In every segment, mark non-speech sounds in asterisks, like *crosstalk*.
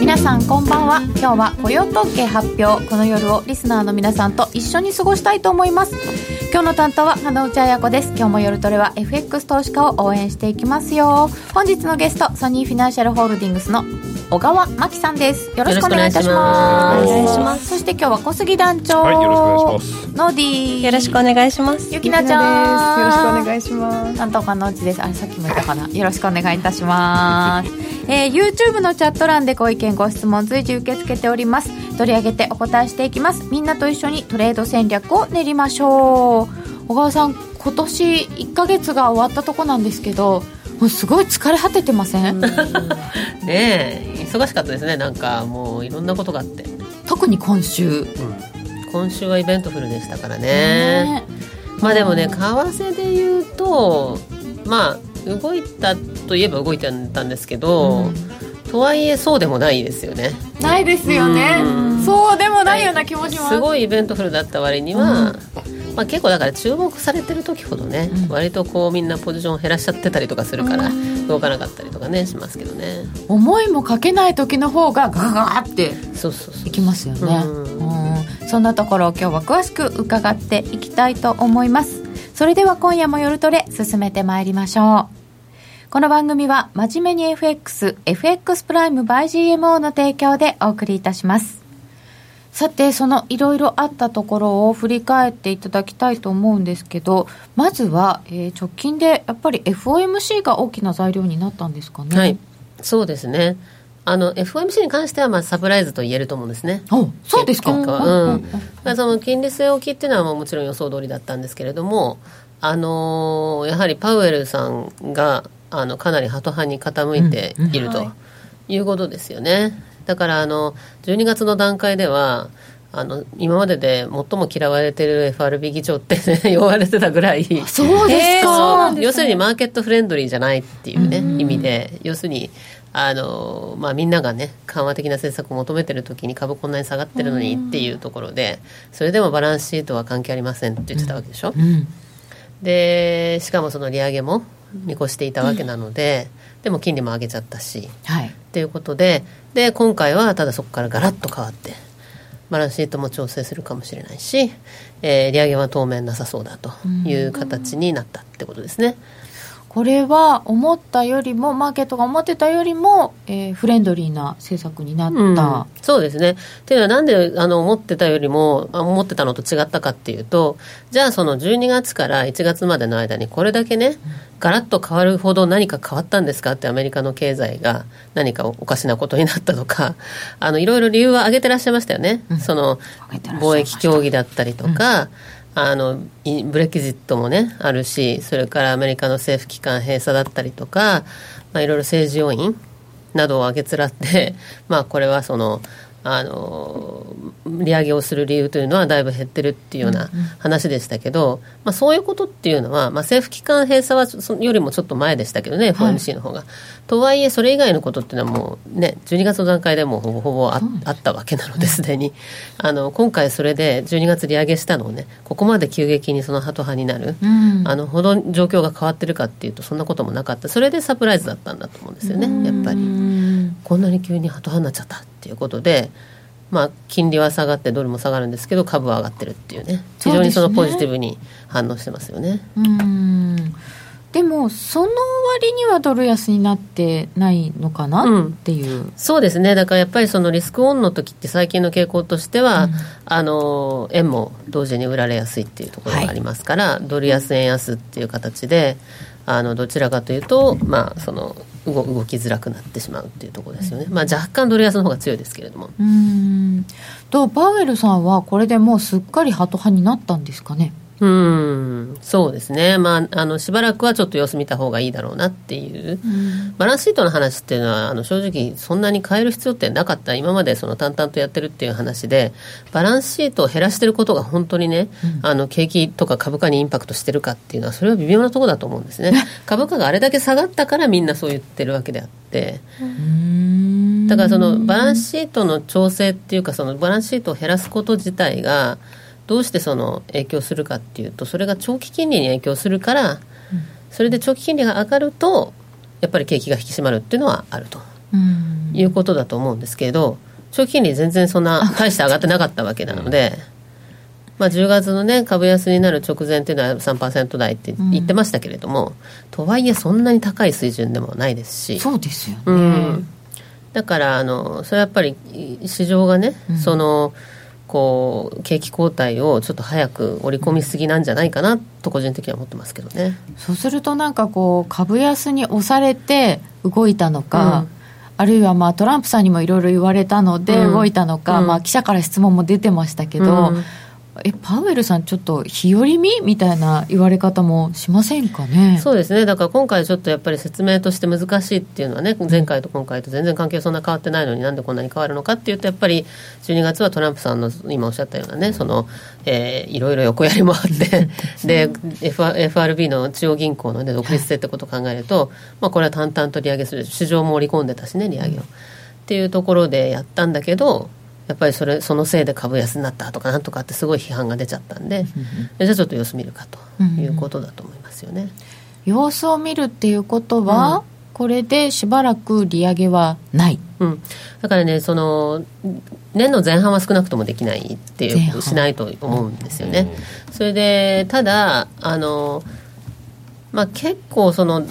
皆さんこんばんは。今日は雇用統計発表この夜をリスナーの皆さんと一緒に過ごしたいと思います。今日の担当は花内彩子です。今日も夜トレは FX 投資家を応援していきますよ。本日のゲストソニーフィナンシャルホールディングスの小川真紀さんです。よろしくお願いいたします。よろしくお願いします。そして今日は小杉団長、はいよろしくお願いします。ノーディー。よろしくお願いします。ゆきなちゃん。よろしくお願いします。担当のうちです。あれさっきも言ったかな。よろしくお願いいたします、えー、YouTube のチャット欄でご意見ご質問随時受け付けております。取り上げてお答えしていきます。みんなと一緒にトレード戦略を練りましょう。小川さん今年1ヶ月が終わったとこなんですけどもうすごい疲れ果ててません、*laughs* ねえ忙しかったですね。なんかもういろんなことがあって。特に今週。今週はイベントフルでしたからね。ねまあでもね為替で言うとまあ動いたといえば動いてたんですけど、とはいえそうでもないですよね。ないですよね。うん。そうでもないような気もします。すごいイベントフルだった割には、まあ、結構だから注目されてる時ほどね、うん。割とこうみんなポジションを減らしちゃってたりとかするから、動かなかったりとかねしますけどね。思いもかけない時の方がガガガーってそうそうそう。いきますよね、そんなところを今日は詳しく伺っていきたいと思います。それでは今夜も夜トレ進めてまいりましょう。この番組は真面目に FXFX プライム by GMO の提供でお送りいたしますさてそのいろいろあったところを振り返っていただきたいと思うんですけどまずは、えー直近でやっぱり FOMC が大きな材料になったんですかね？はい。そうですね。あの FOMC に関してはまあサプライズと言えると思うんですね。おそうですか。うん。その金利据え置きっていうのはもちろん予想通りだったんですけれども、あのーやはりパウエルさんがあのかなりハト派に傾いているということですよね。だからあの12月の段階ではあの今までで最も嫌われてる FRB 議長って、ね、*laughs* 言われてたぐらい。そうですか、要するにマーケットフレンドリーじゃないっていうね、意味で。要するにあの、まあ、みんながね緩和的な政策を求めてる時に株こんなに下がってるのにっていうところでそれでもバランスシートは関係ありませんって言ってたわけでしょ、うん。でしかもその利上げも見越していたわけなので、でも金利も上げちゃったしはいということでで今回はただそこからガラッと変わってバランスシートも調整するかもしれないし、えー利上げは当面なさそうだという形になったってことですね。これは思ったよりもマーケットが思ってたよりも、えーフレンドリーな政策になった、うん。そうですね。っていうのはなんであの思ってたよりもあ思ってたのと違ったかっていうとじゃあその12月から1月までの間にこれだけねガラッと変わるほど何か変わったんですかってアメリカの経済が何かおかしなことになったとかあのいろいろ理由は挙げてらっしゃいましたよね。その挙げてらっしゃいました。貿易協議だったりとか、あのブレキジットもねあるしそれからアメリカの政府機関閉鎖だったりとか、まあ、いろいろ政治要因などを挙げつらって、*laughs* まあ、これはそのあの利上げをする理由というのはだいぶ減ってるっていうような話でしたけど、まあ、そういうことっていうのは、まあ、政府機関閉鎖はそよりもちょっと前でしたけどね、FOMC の方が。とはいえそれ以外のことっていうのはもうね12月の段階でもうほぼほぼあ,、あったわけなのですでに。あの今回それで12月利上げしたのをねここまで急激にそのハト派になる、うん。あのほど状況が変わってるかっていうとそんなこともなかった。それでサプライズだったんだと思うんですよねやっぱり。うんこんなに急にハト派になっちゃったっていうことで、まあ、金利は下がってドルも下がるんですけど株は上がってるっていうね。非常にそのポジティブに反応してますよね。うん。でもその割にはドル安になってないのかな、うん。っていう。そうですね。だからやっぱりそのリスクオンの時って最近の傾向としては、あの円も同時に売られやすいっていうところがありますから、ドル安円安っていう形であのどちらかというと、まあ、その動動きづらくなってしまうっていうところですよね、まあ、若干ドル安の方が強いですけれども。うん。とパウエルさんはこれでもうすっかりハト派になったんですかね？うん。そうですね、まあ、あのしばらくはちょっと様子見た方がいいだろうなっていう、バランスシートの話っていうのはあの正直そんなに変える必要ってなかった。今までその淡々とやってるっていう話でバランスシートを減らしてることが本当にね、あの景気とか株価にインパクトしてるかっていうのはそれは微妙なところだと思うんですね。株価があれだけ下がったからみんなそう言ってるわけであって。うん。だからそのバランスシートの調整っていうかそのバランスシートを減らすこと自体がどうしてその影響するかっていうとそれが長期金利に影響するからそれで長期金利が上がるとやっぱり景気が引き締まるっていうのはあると。いうことだと思うんですけど長期金利全然そんな大して上がってなかったわけなので。まあ、10月の、ね、株安になる直前っていうのは3%台って言ってましたけれども、うん、とはいえそんなに高い水準でもないですし。そうですよね、うん、だからあのそれはやっぱり市場がね、うん、そのこう景気後退をちょっと早く織り込みすぎなんじゃないかなと個人的には思ってますけどね。そうするとなんかこう株安に押されて動いたのか、あるいはまあトランプさんにもいろいろ言われたので動いたのか、まあ、記者から質問も出てましたけど、えパウエルさん、ちょっと日和見みたいな言われ方もしませんかね？そうですね、だから今回、ちょっとやっぱり説明として難しいっていうのはね、前回と今回と全然関係そんな変わってないのに、なんでこんなに変わるのかっていうと、やっぱり12月はトランプさんの今おっしゃったようなね、そのえー、いろいろ横やりもあって *laughs* で、FRB の中央銀行の、ね、独立性ってことを考えると、まあ、これは淡々と利上げする、市場も織り込んでたしね、利上げを。っていうところでやったんだけど、やっぱりそれそのせいで株安になったとかなんとかってすごい批判が出ちゃったんで、じゃあちょっと様子見るかということだと思いますよね。様子を見るっていうことは、うん、これでしばらく利上げはない、うん、だからねその年の前半は少なくともできないっていうしないと思うんですよね。それでただあの、まあ、結構その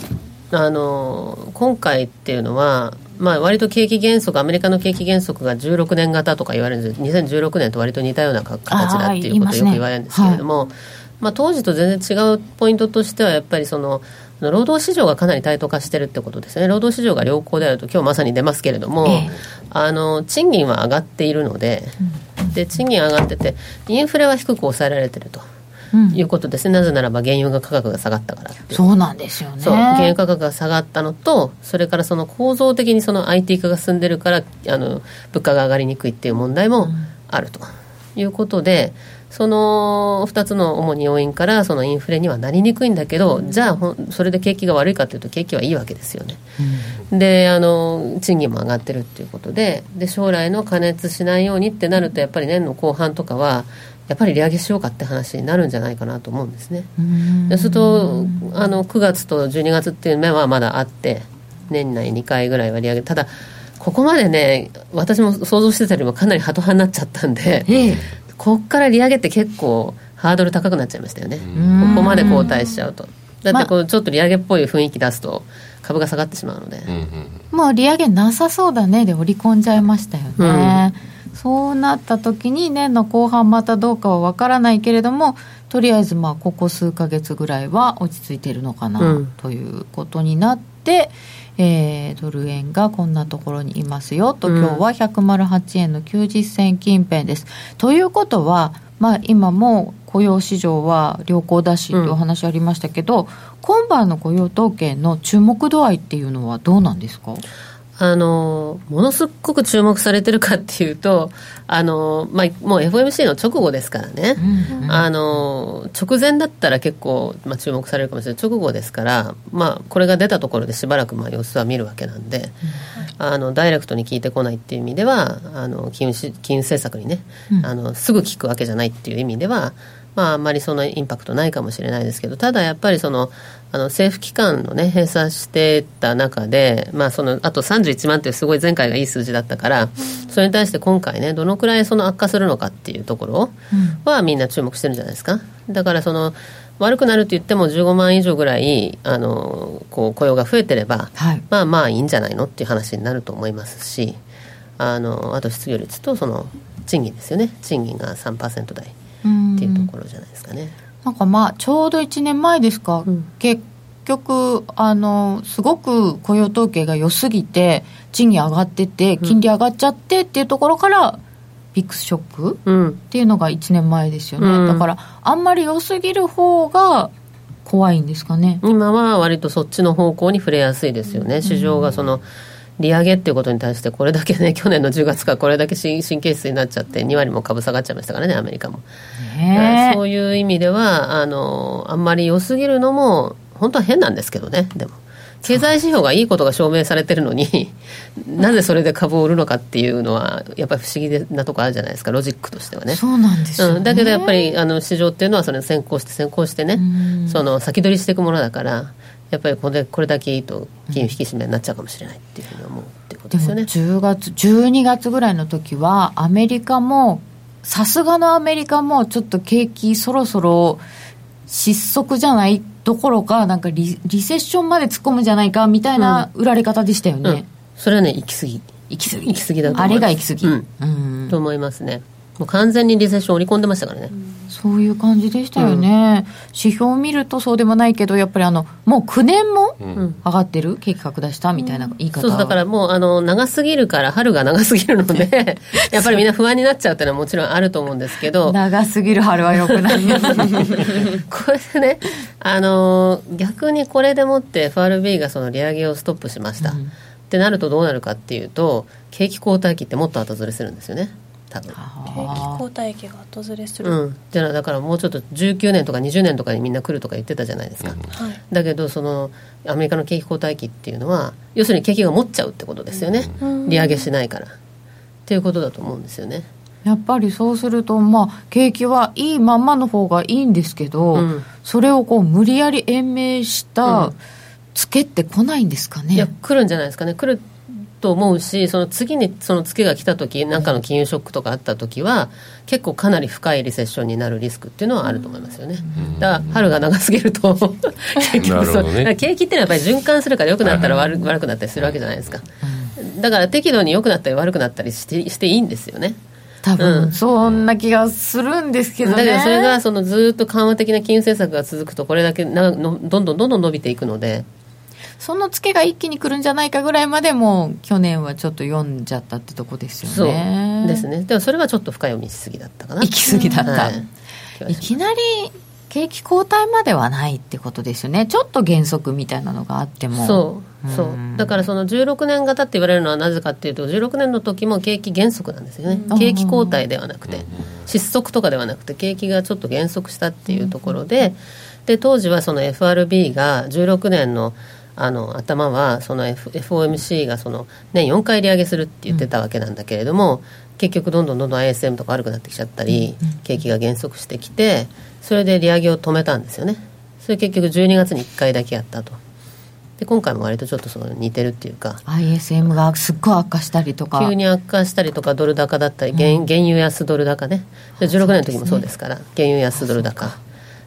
あの今回っていうのはまあ、割と景気減速、アメリカの景気減速が16年型とか言われるんです2016年と割と似たような形だっていうことをよく言われるんですけれども、ねはい、まあ、当時と全然違うポイントとしては、やっぱりその、労働市場がかなり対等化してるってことですね、労働市場が良好であると、今日まさに出ますけれども、ええ、あの賃金は上がっているので、で賃金上がってて、インフレは低く抑えられてると。いうことですね、なぜならば原油が価格が下がったからそうなんですよね。原油価格が下がったのとそれからその構造的にその IT 化が進んでるからあの物価が上がりにくいっていう問題もあるということで、その2つの主に要因からそのインフレにはなりにくいんだけど、じゃあそれで景気が悪いかというと景気はいいわけですよね、うん、であの賃金も上がってるっていうことでで将来の加熱しないようにってなるとやっぱり年の後半とかはやっぱり利上げしようかって話になるんじゃないかなと思うんですね。そうするとあの9月と12月っていう目はまだあって年内2回ぐらいは利上げ。ただここまでね私も想像してたよりもかなりハト派になっちゃったんで、ええ、ここから利上げって結構ハードル高くなっちゃいましたよね。ここまで後退しちゃうと。だってこうちょっと利上げっぽい雰囲気出すと株が下がってしまうので、もう利上げなさそうだね。で織り込んじゃいましたよね、うんそうなった時に年の後半またどうかは分からないけれどもとりあえずまあここ数か月ぐらいは落ち着いているのかな、ということになって、えー、ドル円がこんなところにいますよ。と、今日は108円の90銭近辺です。ということは、まあ、今も雇用市場は良好だしというお話ありましたけど、うん、今晩の雇用統計の注目度合いっていうのはどうなんですか？あのものすごく注目されてるかっていうとあの、まあ、もう FOMC の直後ですからね、うんうん、あの直前だったら結構、まあ、注目されるかもしれない。直後ですから、まあ、これが出たところでしばらくまあ様子は見るわけなんで、うん、あのダイレクトに聞いてこないっていう意味ではあの金融金融政策にね、うん、あのすぐ聞くわけじゃないっていう意味ではまあ、あんまりそのインパクトないかもしれないですけどただやっぱりそのあの政府機関のね閉鎖してた中で、まあ、そのあと31万っていうすごい前回がいい数字だったから、それに対して今回ねどのくらいその悪化するのかっていうところはみんな注目してるんじゃないですか。だからその悪くなると言っても15万以上ぐらいあのこう雇用が増えてれば、はい、まあまあいいんじゃないのっていう話になると思いますしあのあと失業率とその賃金ですよね。賃金が3%台っていうところじゃないですかね。なんかまあちょうど1年前ですか、うん、結局あのすごく雇用統計が良すぎて賃金上がってて金利上がっちゃってっていうところから、ビックスショック、うん、っていうのが1年前ですよね、うん、だからあんまり良すぎる方が怖いんですかね。今は割とそっちの方向に触れやすいですよね、市場がその、利上げっていうことに対してこれだけね *laughs* 去年の10月からこれだけ神経質になっちゃって2割も株下がっちゃいましたからねアメリカも、そういう意味ではあのあんまり良すぎるのも本当は変なんですけどねでも。経済指標がいいことが証明されてるのに、なぜそれで株を売るのかっていうのは、やっぱり不思議なとこあるじゃないですか、ロジックとしてはね。そうなんですよ、ね。うん、だけどやっぱりあの市場っていうのは、それ先行して先行してね、その先取りしていくものだから、やっぱりこれこれだけいいと、金融引き締めになっちゃうかもしれないっていうふうに思うってことですよね。10月12月ぐらいの時はアメリカもさすがのアメリカもちょっと景気そろそろ失速じゃないどころかなんかリリセッションまで突っ込むんじゃないかみたいな売られ方でしたよね、うん、それはね、行き過ぎ。行き過ぎ。行き過ぎだと思あいます。れが行き過ぎ、うん。うん。と思いますね。もう完全にリセッション織り込んでましたからね。そういう感じでしたよね、指標を見るとそうでもないけどやっぱりあのもう9年も上がってる？景気拡大したみたいな言い方、そうだからもうあの長すぎるから春が長すぎるので *laughs* やっぱりみんな不安になっちゃうっていうのはもちろんあると思うんですけど。長すぎる春はよくない。*laughs* これでねあの逆にこれでもって FRB がその利上げをストップしました、ってなるとどうなるかっていうと景気後退期ってもっと後ずれするんですよね多分。景気後退期が後ずれする、うん、じゃあだからもうちょっと19年とか20年とかにみんな来るとか言ってたじゃないですか、はい。だけどそのアメリカの景気後退期っていうのは要するに景気が持っちゃうってことですよね、利上げしないから。っていうことだと思うんですよね。やっぱりそうすると、まあ、景気はいいまんまの方がいいんですけど、うん。それをこう無理やり延命したツケって来ないんですかね。いや来るんじゃないですかね。来ると思うしその次にそのツケが来た時何かの金融ショックとかあった時は結構かなり深いリセッションになるリスクっていうのはあると思いますよね、だから春が長すぎると結局そう、ね。景気っていうのはやっぱり循環するから良くなったら悪,、悪くなったりするわけじゃないですか、だから適度に良くなったり悪くなったりしてしていいんですよね。多分、うん。そんな気がするんですけどね。だけどそれがそのずっと緩和的な金融政策が続くとこれだけなのどんどんどんどん伸びていくのでそのツケが一気に来るんじゃないかぐらいまでもう去年はちょっと読んじゃったってとこですよそうね。ですね。でもそれはちょっと深読みしすぎだったかな。行き過ぎだった。はい。いきなり景気後退まではないってことですよね。ちょっと減速みたいなのがあっても。そうそう。うんだからその16年型って言われるのはなぜかっていうと16年の時も景気減速なんですよね、うん。景気後退ではなくて失速とかではなくて景気がちょっと減速したっていうところでで当時はその FRB が16年のあの頭はその、F、FOMC がその年4回利上げするって言ってたわけなんだけれども、結局どんどんどんどん ISM とか悪くなってきちゃったり、景気が減速してきてそれで利上げを止めたんですよね。それ結局12月に1回だけやったと。で今回も割とちょっとその似てるっていうか ISM がすっごい悪化したりとか。急に悪化したりとかドル高だったり原,、原油安ドル高ね。で16年の時もそうですから原油安ドル高。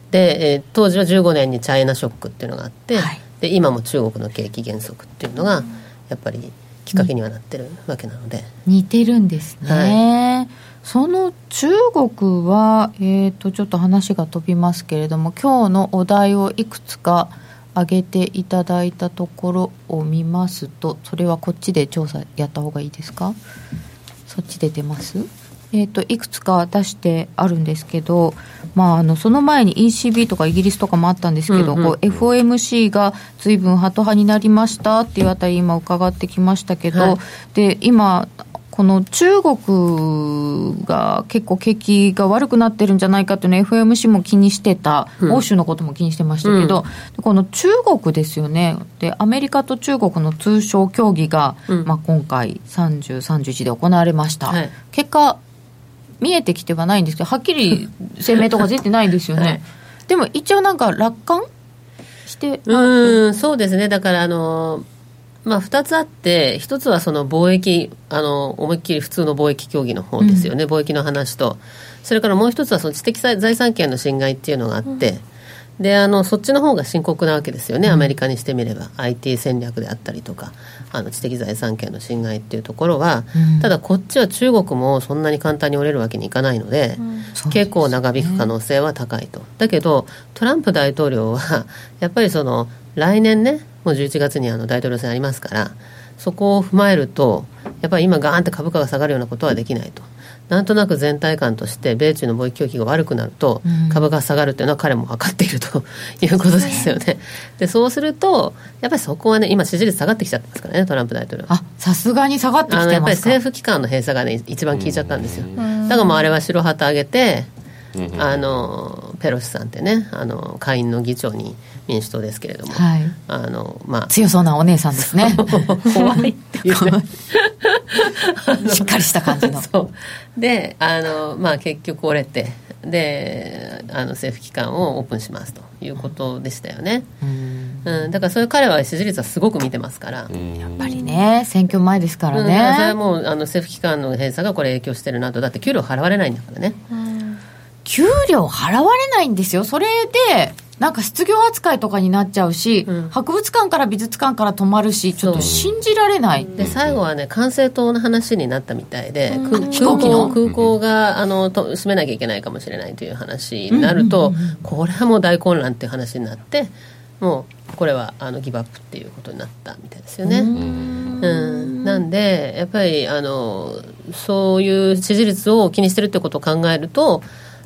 で、えー当時は15年にチャイナショックっていうのがあって、はいで今も中国の景気減速っていうのがやっぱりきっかけにはなってるわけなので、似てるんですね、その中国は、えー、とちょっと話が飛びますけれども今日のお題をいくつか挙げていただいたところを見ますとそれはこっちで調査やった方がいいですか？そっちで出ます？えー、といくつか出してあるんですけど、まあ、あのその前に ECB とかイギリスとかもあったんですけど、うんうんこう FOMC が随分ハト派になりましたっていうあたり今伺ってきましたけど、はい。で今この中国が結構景気が悪くなってるんじゃないかっていうのは FOMC も気にしてた、うん。欧州のことも気にしてましたけど、でこの中国ですよね。でアメリカと中国の通商協議が、うん。まあ、今回30、31で行われました、はい。結果見えてきてはないんですけどはっきり声明とか出てないですよね、*laughs* はい。でも一応なんか楽観してうーんそうですね。だからあのまあ、2つあって、1つはその貿易あの、思いっきり普通の貿易協議の方ですよね、貿易の話と、それからもう1つはその知的財産権の侵害っていうのがあって、であのそっちの方が深刻なわけですよね、アメリカにしてみれば、IT 戦略であったりとか、あの知的財産権の侵害っていうところは、うんただこっちは中国もそんなに簡単に折れるわけにいかないので、そう結構長引く可能性は高いと。だけど、トランプ大統領は、やっぱりその来年ね、もう11月にあの大統領選ありますから、そこを踏まえると、やっぱり今、ガーンって株価が下がるようなことはできないと。なんとなく全体感として、米中の貿易協議が悪くなるとうん、株価が下がるというのは彼も分かっていると *laughs* いうことですよね。で、そうすると、やっぱりそこはね、今、支持率下がってきちゃってますからね、トランプ大統領。あさすがに下がってきあのやっぱりてますか政府機関の閉鎖がね、一番効いちゃったんですよ。だからもうあれは白旗上げて、あのペロシさんってねあの下院の議長に民主党ですけれども、はい。あのまあ、強そうなお姉さんですね。*laughs* 怖いっていうね。*laughs* しっかりした感じの。*laughs* そう。であの、まあ、結局折れてであの政府機関をオープンしますということでしたよね、うん、だからそういう彼は支持率はすごく見てますから、やっぱりね選挙前ですからうん、だからそれはね、もうあの政府機関の閉鎖がこれ影響してるなと。だって給料払われないんだからね、給料払われないんですよ。それでなんか失業扱いとかになっちゃうし、うん。博物館から美術館から泊まるしちょっと信じられない、で最後はね管制塔の話になったみたいで、空飛行機の。空港があのと閉めなきゃいけないかもしれないという話になると、これはもう大混乱っていう話になってもうこれはあのギブアップっていうことになったみたいですよね。うん、なんでやっぱりあのそういう支持率を気にしてるってことを考えると、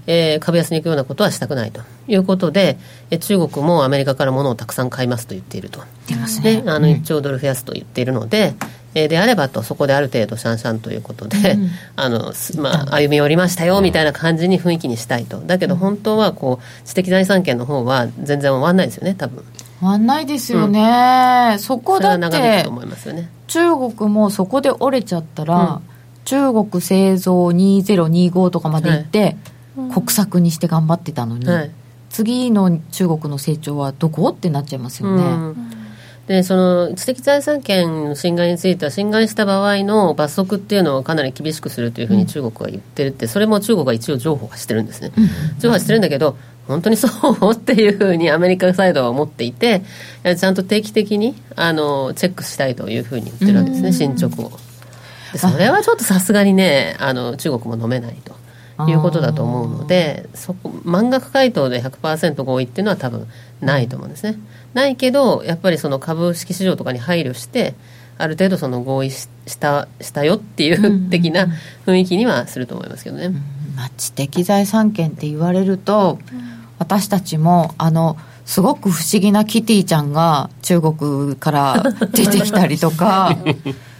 えー株安に行くようなことはしたくないということで、えー中国もアメリカから物をたくさん買いますと言っていると。出ますね。であの1兆ドル増やすと言っているので、えーであればとそこである程度シャンシャンということで、*laughs* あのすまあ、歩み寄りましたよみたいな感じに雰囲気にしたいと。だけど本当はこう知的財産権の方は全然終わんないですよね多分。終わんないですよね、そこそれはだって長引くと思いますよね。中国もそこで折れちゃったら、中国製造2025とかまで行って、国策にして頑張ってたのに、はい。次の中国の成長はどこ？ってなっちゃいますよね、うん。でその知的財産権の侵害については侵害した場合の罰則っていうのをかなり厳しくするというふうに中国は言ってるってそれも中国は一応譲歩はしてるんですね、譲歩はしてるんだけど本当にそうっていうふうにアメリカサイドは思っていてちゃんと定期的にあのチェックしたいというふうに言ってるわけですね、進捗を。でそれはちょっとさすがにねあの中国も飲めないということだと思うのでそこ満額回答で100%合意っていうのは多分ないと思うんですね、ないけどやっぱりその株式市場とかに配慮してある程度その合意ししたしたよっていう的な雰囲気にはすると思いますけどね、まあ、知的財産権って言われると、私たちもあのすごく不思議なキティちゃんが中国から出てきたりとか *laughs*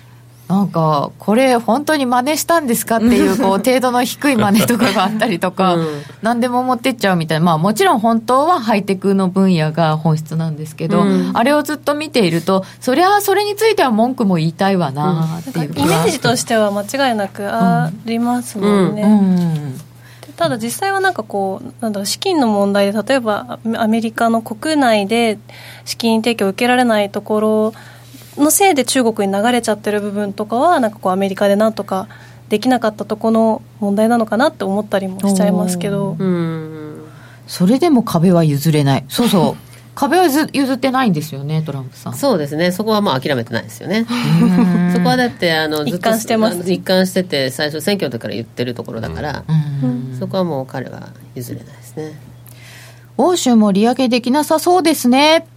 なんかこれ本当に真似したんですかっていうこう *laughs* 程度の低い真似とかがあったりとか、うん。何でも持ってっちゃうみたいな。まあもちろん本当はハイテクの分野が本質なんですけど、うん。あれをずっと見ているとそりゃそれについては文句も言いたいわなっていうか、イメージとしては間違いなくありますもんね、うん。ただ実際はなんかこうなんだろう資金の問題で例えばアアメリカの国内で資金提供を受けられないところのせいで中国に流れちゃってる部分とかはなんかこうアメリカでなんとかできなかったところの問題なのかなって思ったりもしちゃいますけど。うん。それでも壁は譲れない。そうそう。*laughs* 壁は譲譲ってないんですよねトランプさん。そうですね。そこはもう諦めてないですよね。*laughs* そこはだってあのずっと一貫してます。一貫してて最初選挙の時から言ってるところだから、うん。そこはもう彼は譲れないですね。欧州も利上げできなさそうですね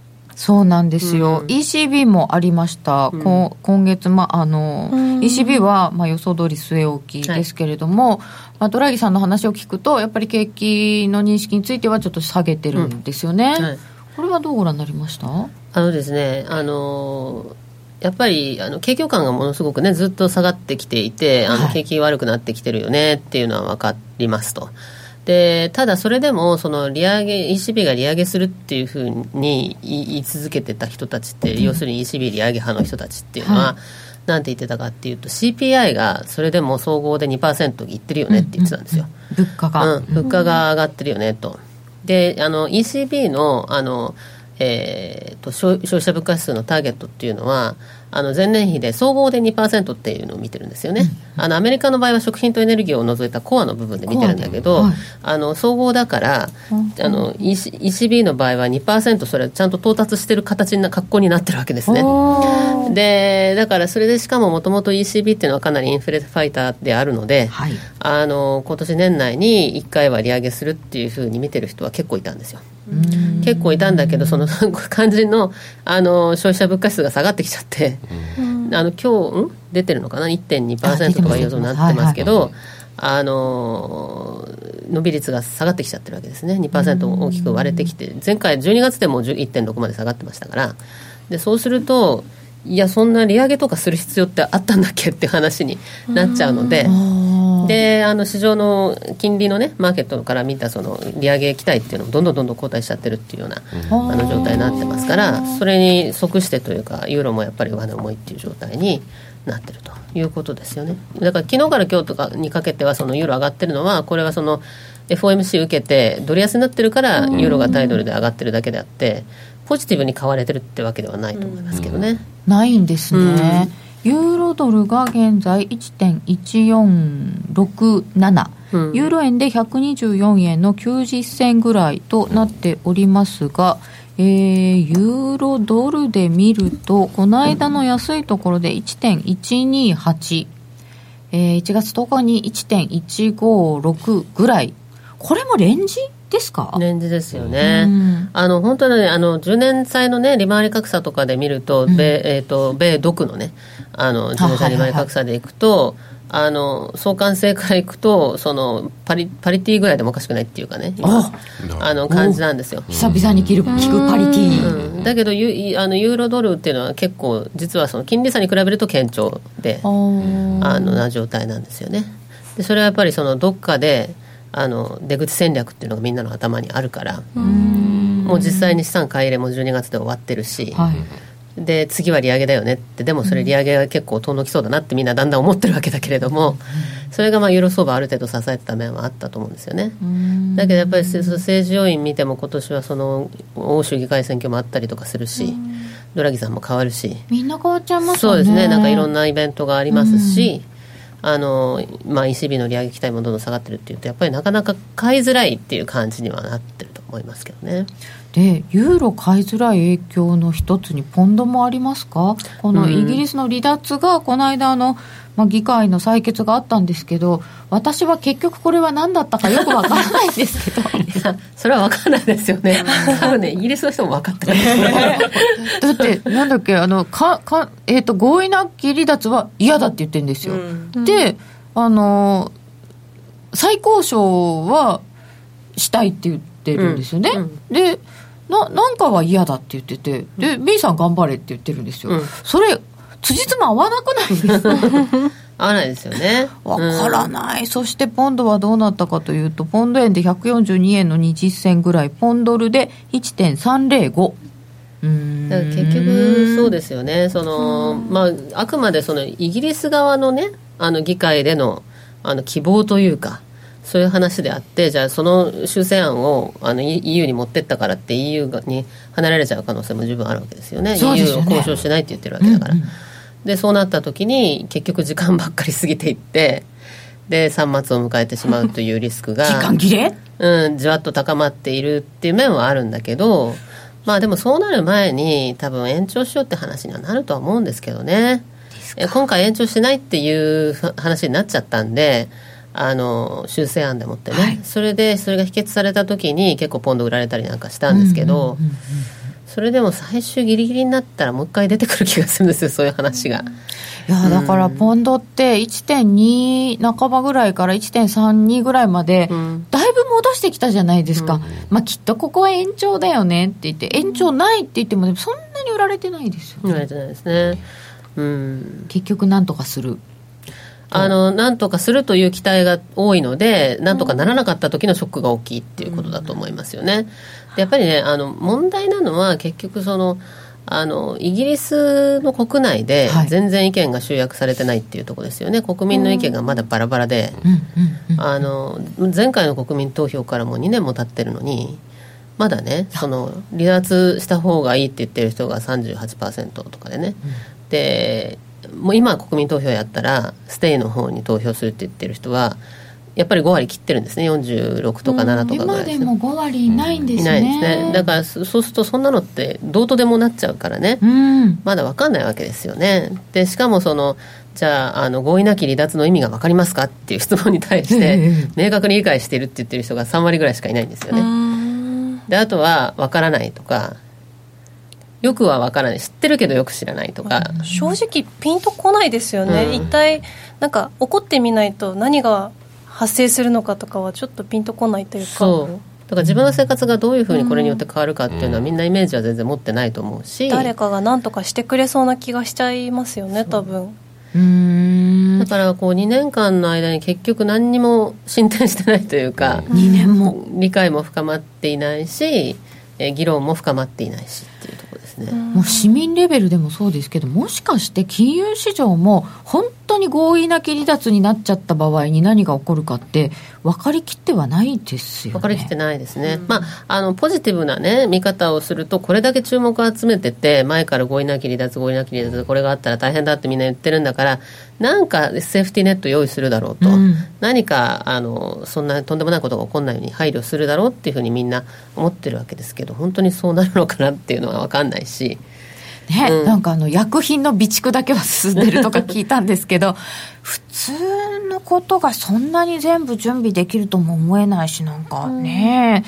そうなんですよ、うん。ECB もありました、うん。こ今月、ま、あのうん。ECB は、まあ、予想通り据え置きですけれども、まあ、ドラギさんの話を聞くとやっぱり景気の認識についてはちょっと下げてるんですよね、はい。これはどうご覧になりました？あのですね、あのやっぱりあの景況感がものすごくねずっと下がってきていてあのはい。景気悪くなってきてるよねっていうのは分かりますと。でただそれでもその利上げ ECB が利上げするっていうふうに言い続けてた人たちって、要するに ECB 利上げ派の人たちっていうのは、はい。なんて言ってたかっていうと CPI がそれでも総合で2%いってるよねって言ってたんですよ。物価が、うん、物価が上がってるよねと。で、あの ECB のあの、えー、と消消費者物価指数のターゲットっていうのは、あの前年比で総合で2%っていうのを見てるんですよね、あのアメリカの場合は食品とエネルギーを除いたコアの部分で見てるんだけど、はいあの総合だから、あの EC ECB の場合は2%それちゃんと到達してる形な格好になってるわけですね。でだからそれでしかももともと ECB っていうのはかなりインフレファイターであるので、はい。あの今年年内に1回は利上げするっていうふうに見てる人は結構いたんですよ。結構いたんだけどその *laughs* 肝心のあの消費者物価指数が下がってきちゃって、あの今日ん？出てるのかな？1.2%とかいう予想になってますけど、あの伸び率が下がってきちゃってるわけですね。2%大きく割れてきて。前回12月でも1.6まで下がってましたから。でそうするといやそんな利上げとかする必要ってあったんだっけ？っていう話になっちゃうので。であの市場の金利のねマーケットから見たその利上げ期待っていうのもどんどんどんどん後退しちゃってるっていうようなあの状態になってますからそれに即してというかユーロもやっぱり上値重いっていう状態になってるということですよね。だから昨日から今日とかにかけてはそのユーロ上がってるのはこれはその FOMC 受けてドル安になってるからユーロが対ドルで上がってるだけであってポジティブに買われてるってわけではないと思いますけどね。ないんですね。ユーロドルが現在1.1467、うん、ユーロ円で124円の90銭ぐらいとなっておりますが、えー、ユーロドルで見ると、この間の安いところで1.128、えー、1月10日に1.156ぐらい、これもレンジですか？レンジですよね、うん、あの本当に、ね、あの10年債の、ね、利回り格差とかで見ると、うん、米えーと、米独のね、あの10年債利回り格差でいくと、あの相関性からいくとそのパリパリティぐらいでもおかしくないっていうかねあの感じなんですよ。久々に聞く聞くパリティ、うん、だけどユあのユーロドルっていうのは結構実はその金利差に比べると堅調であのな状態なんですよね。でそれはやっぱりそのどっかであの出口戦略っていうのがみんなの頭にあるからもう実際に資産買い入れも12月で終わってるし、はい、で次は利上げだよねって。でもそれ利上げが結構遠のきそうだなってみんなだんだん思ってるわけだけれども、それがまあユーロ相場ある程度支えてた面はあったと思うんですよね。だけどやっぱり政治要因見ても今年はその欧州議会選挙もあったりとかするしドラギさんも変わるし。みんな変わっちゃいますね。そうですね。なんかいろんなイベントがありますし、あの、まあ、ECB の利上げ期待もどんどん下がってるっていうとやっぱりなかなか買いづらいっていう感じにはなってると思いますけどね。でユーロ買いづらい影響の一つにポンドもありますか？このイギリスの離脱がこの間の、まあ、議会の採決があったんですけど私は結局これは何だったかよくわからないんですけど。*laughs* それは分からないですよね。多分ねイギリスの人も分かってないだってなんだっけあのかか、えーと、合意なき離脱は嫌だって言ってるんですよ、うん、であの最高賞はしたいって言ってるんですよね、うん。うん、でななんかは嫌だって言っててで、B さん頑張れって言ってるんですよ、それ辻褄合わなくない？ですか合わないですよね。わからない、うん、そしてポンドはどうなったかというとポンド円で142円の20銭ぐらいポンドルで1.305結局そうですよね。その、まあ、あくまでそのイギリス側のねあの議会でのあの希望というかそういう話であってじゃあその修正案をあの EU に持ってったからって EU に離れれちゃう可能性も十分あるわけですよね。よね。EU を交渉しないって言ってるわけだから。うんうん。でそうなった時に結局時間ばっかり過ぎていってで3末を迎えてしまうというリスクが時間切れ？うんじわっと高まっているっていう面はあるんだけどまあでもそうなる前に多分延長しようって話にはなるとは思うんですけどね。今回延長しないっていう話になっちゃったんであの修正案でもってね、はい、それでそれが否決された時に結構ポンド売られたりなんかしたんですけど、うんうんうんうんそれでも最終ギリギリになったらもう一回出てくる気がするんですよそういう話が。いやだからポンドって1.2半ばぐらいから1.32ぐらいまでだいぶ戻してきたじゃないですか、うん、まあ、きっとここは延長だよねって言って延長ないって言ってもそんなに売られてないですよね。売られてないですね、うん、結局なんとかするあのなんとかするという期待が多いのでなんとかならなかった時のショックが大きいっていうことだと思いますよね。やっぱりねあの問題なのは結局そのあのイギリスの国内で全然意見が集約されてないっていうところですよね、国民の意見がまだバラバラで、あの前回の国民投票からも2年も経ってるのにまだねその離脱した方がいいって言ってる人が38%とかでね、でもう今国民投票やったらステイの方に投票するって言ってる人はやっぱり5割切ってるんですね。46とか7とかぐらいで、ね、今でも5割いないんですね、いないですね。だからそうするとそんなのってどうとでもなっちゃうからね、うん、まだ分かんないわけですよね。でしかもそのじゃああの合意なき離脱の意味が分かりますかっていう質問に対して明確に理解しているって言ってる人が3割ぐらいしかいないんですよね。であとは分からないとかよくは分からない。知ってるけどよく知らないとか。正直ピンとこないですよね、うん、一体なんか怒ってみないと何が発生するのかとかはちょっとピンとこないというか。そう。だから自分の生活がどういうふうにこれによって変わるかっていうのはみんなイメージは全然持ってないと思うし、誰かが何とかしてくれそうな気がしちゃいますよね多分。うん。だからこう2年間の間に結局何にも進展してないというか、2年も。理解も深まっていないし、えー議論も深まっていないしっていうところですね。もう市民レベルでもそうですけどもしかして金融市場も本当に合意なき離脱になっちゃった場合に何が起こるかって分かりきってはないですよね。分かりきってないですね、まあ、あのポジティブな、ね、見方をすると、これだけ注目を集めてて、前から合意なき離脱、合意なき離脱、これがあったら大変だってみんな言ってるんだから、なんかセーフティーネット用意するだろうと、うん。何かあのそんなとんでもないことが起こらないように配慮するだろうっていうふうにみんな思ってるわけですけど、本当にそうなるのかなっていうのは分かんないし。ね、うん。なんかあの薬品の備蓄だけは進んでるとか聞いたんですけど普通のことがそんなに全部準備できるとも思えないしなんかね、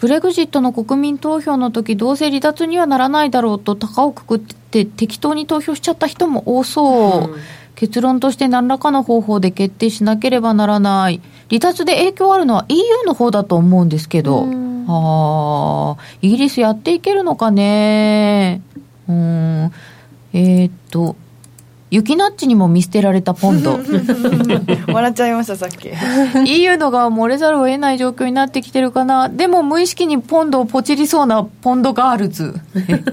ブレグジットの国民投票の時どうせ離脱にはならないだろうと高をくくって適当に投票しちゃった人も多そう、うん結論として何らかの方法で決定しなければならない。離脱で影響あるのは EU の方だと思うんですけど、うん。ああイギリスやっていけるのかね。うん。えーっと雪ナッチにも見捨てられたポンド。*laughs* 笑っちゃいましたさっき。EU の側も漏れざるを得ない状況になってきてるかな。でも無意識にポンドをポチりそうなポンドガールズ。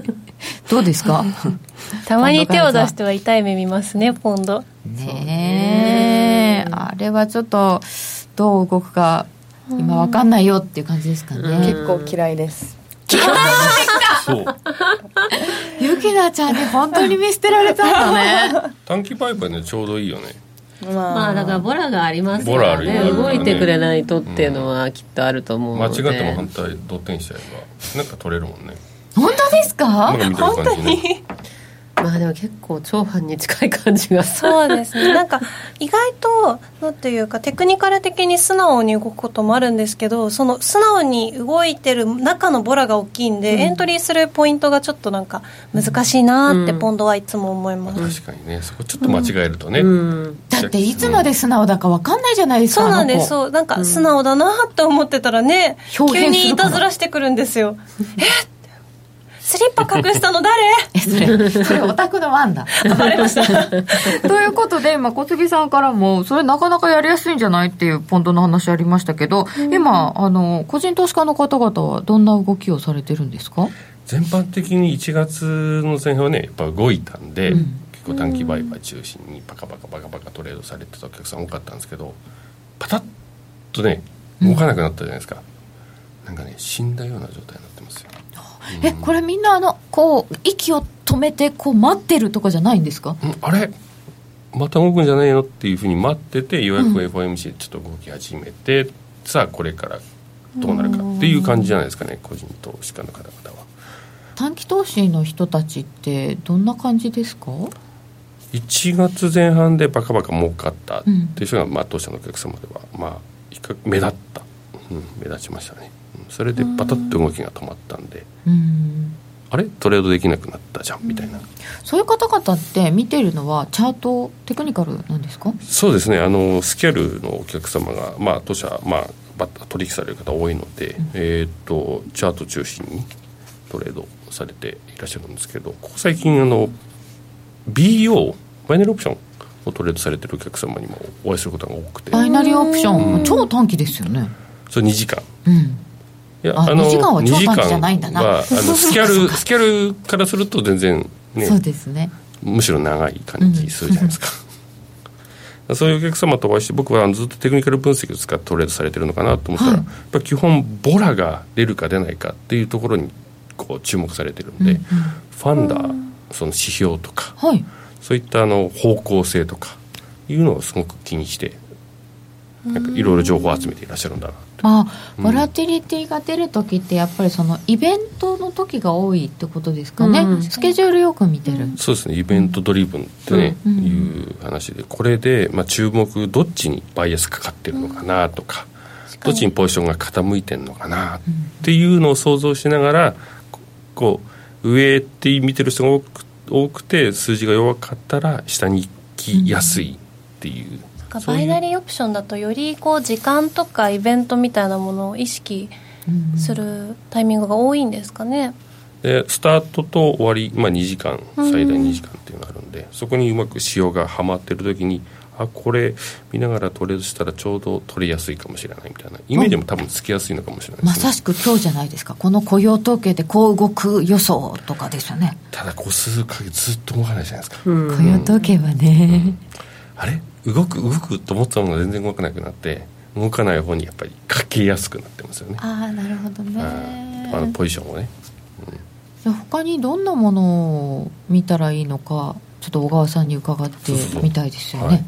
*laughs* どうですか？*laughs* たまに手を出しては痛い目見ますねポンド。ねえ。あれはちょっとどう動くか今わかんないよっていう感じですかね、結構嫌いですそう。ゆきなちゃんに本当に見捨てられたんだね。短期売買ねちょうどいいよね。ままあだからボラがありますからね。ボラあるよね。動いてくれないとっていうのはきっとあると思う間ので、違っても反対同点しちゃえば。なんか取れるもんね。本当ですか？なんか見てる感じねまあでも結構長反に近い感じがそうですね。なんか意外となんていうかテクニカル的に素直に動くこともあるんですけどその素直に動いてる中のボラが大きいんで、エントリーするポイントがちょっとなんか難しいなってうん。ポンドはいつも思います、確かにね。そこちょっと間違えるとね、うん。だっていつまで素直だかわかんないじゃないですかそうなんです。そうなんか素直だなって思ってたらね、表急にいたずらしてくるんですよ。え *laughs* スリッパ隠したの誰？えそれ。それオタクのワンだバレました。*laughs* ということで今小杉さんからもそれなかなかやりやすいんじゃないっていうポンドの話ありましたけど、今あの個人投資家の方々はどんな動きをされてるんですか？全般的に1月の前半はねやっぱ動いたんで、うん。結構短期売買中心にパカパカパカパカトレードされてたお客さん多かったんですけどパタッとね動かなくなったじゃないですか、なんかね死んだような状態になってますよえこれみんなあのこう息を止めてこう待ってるとかじゃないんですか？んあれまた動くんじゃないのっていうふうに待っててようやく FOMC でちょっと動き始めて、さあこれからどうなるかっていう感じじゃないですかね個人投資家の方々は。短期投資の人たちってどんな感じですか？1月前半でバカバカ儲かったってうんいう人が、まあ、当社のお客様では、まあ、目立った、うん、目立ちましたね、うんそれでパタッと動きが止まったんでうん。あれ？トレードできなくなったじゃんみたいな、そういう方々って見てるのはチャートテクニカルなんですか？そうですね。あのスキャルのお客様が、まあ、当社、まあ、バッタ取引される方多いので、えー、とチャート中心にトレードされていらっしゃるんですけどここ最近あの BO バイナリーオプションをトレードされてるお客様にもお会いすることが多くて。バイナリーオプション、うん。超短期ですよね。それ2時間。うんいやあ2時間は超短期じゃないんだな。*laughs* スキャルスキャルからすると全然ねそうですね。むしろ長い感じするじゃないですか、*laughs* そういうお客様とお会いして僕はずっとテクニカル分析を使ってトレードされてるのかなと思ったら、はい。やっぱ基本ボラが出るか出ないかっていうところにこう注目されてるんで、うんうん。ファンダーその指標とかはい。そういったあの方向性とかいうのをすごく気にしてなんかいろいろ情報を集めていらっしゃるんだなってまあうんボラティリティが出る時ってやっぱりそのイベントの時が多いってことですかね、うんスケジュールよく見てる、そうですね。イベントドリブンってね、うんいう話でこれで、まあ、注目どっちにバイアスかかってるのかなとか、どっちにポジションが傾いてるのかなっていうのを想像しながらここう上って見てる人が多く多くて数字が弱かったら下に行きやすいっていう、そういうバイナリーオプションだとよりこう時間とかイベントみたいなものを意識うんするタイミングが多いんですかね、でスタートと終わり、まあ、2時間最大2時間っていうのがあるんで、そこにうまく潮がはまってる時にあこれ見ながらトレードしたらちょうど取りやすいかもしれないみたいな。イメージも多分つきやすいのかもしれないです、ね、まさしく今日じゃないですか。この雇用統計でこう動く予想とかですよね。ただこう数ヶ月ずっと動かないじゃないですか、うん、雇用統計はね、うん、あれ？動く動くと思ったものが全然動かなくなって動かない方にやっぱりかけやすくなってますよね。ああなるほどね。あのポジションをね、うん、他にどんなものを見たらいいのかちょっと小川さんに伺ってみたいですよね、はい。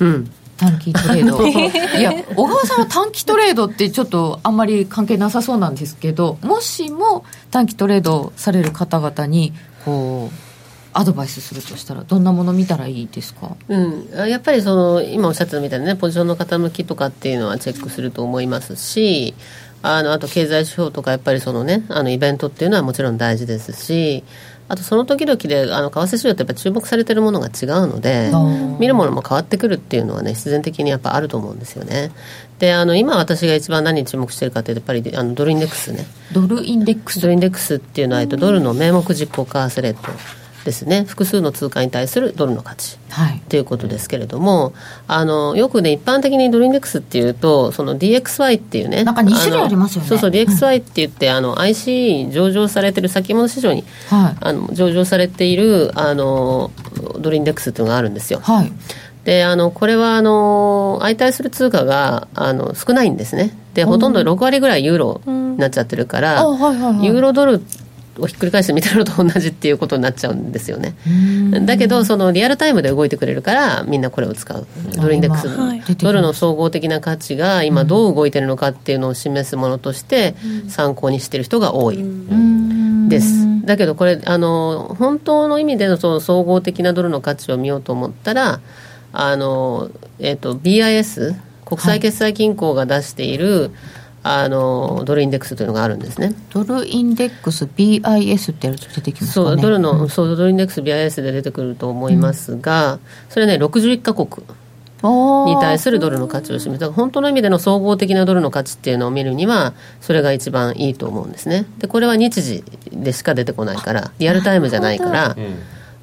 うん。短期トレード。*laughs* いや小川さんは短期トレードってちょっとあんまり関係なさそうなんですけどもしも短期トレードされる方々にこうアドバイスするとしたらどんなもの見たらいいですか、うん、やっぱりその今おっしゃってたみたいなねポジションの傾きとかっていうのはチェックすると思いますしあのあと経済指標とかやっぱりそのねあのイベントっていうのはもちろん大事ですしあとその時々であの為替市場ってやっぱ注目されてるものが違うので見るものも変わってくるっていうのはね必然的にやっぱあると思うんですよね。であの今私が一番何に注目してるかというとやっぱりあのドルインデックスね。ドルインデックス。ドルインデックスっていうのは、えっと、ドルの名目実行為替レートですね。複数の通貨に対するドルの価値、はい、ということですけれどもあのよくね一般的にドルインデックスっていうとその DXY っていうねなんか2種類ありますよね。そうそう DXY って言って、あの IC 上場されてる先物市場に、はい、あの上場されているあのドルインデックスっていうのがあるんですよ、はい。であのこれはあの相対する通貨があの少ないんですね。でほとんど6割ぐらいユーロになっちゃってるから、ユーロドルをひっくり返してみたのと同じっていうことになっちゃうんですよね。だけどそのリアルタイムで動いてくれるからみんなこれを使う。ドルインデックス、はい、ドルの総合的な価値が今どう動いてるのかっていうのを示すものとして参考にしてる人が多い。です。だけどこれあの本当の意味でのその総合的なドルの価値を見ようと思ったらあの、えーと、と BIS 国際決済銀行が出している、はいあのドルインデックスというのがあるんですね。ドルインデックス BIS ってやると出てきますか、ね、そうドルの、うん、そうドルインデックス BIS で出てくると思いますが、うん、それね61か国に対するドルの価値を示す。本当の意味での総合的なドルの価値っていうのを見るにはそれが一番いいと思うんですね。でこれは日時でしか出てこないからリアルタイムじゃないから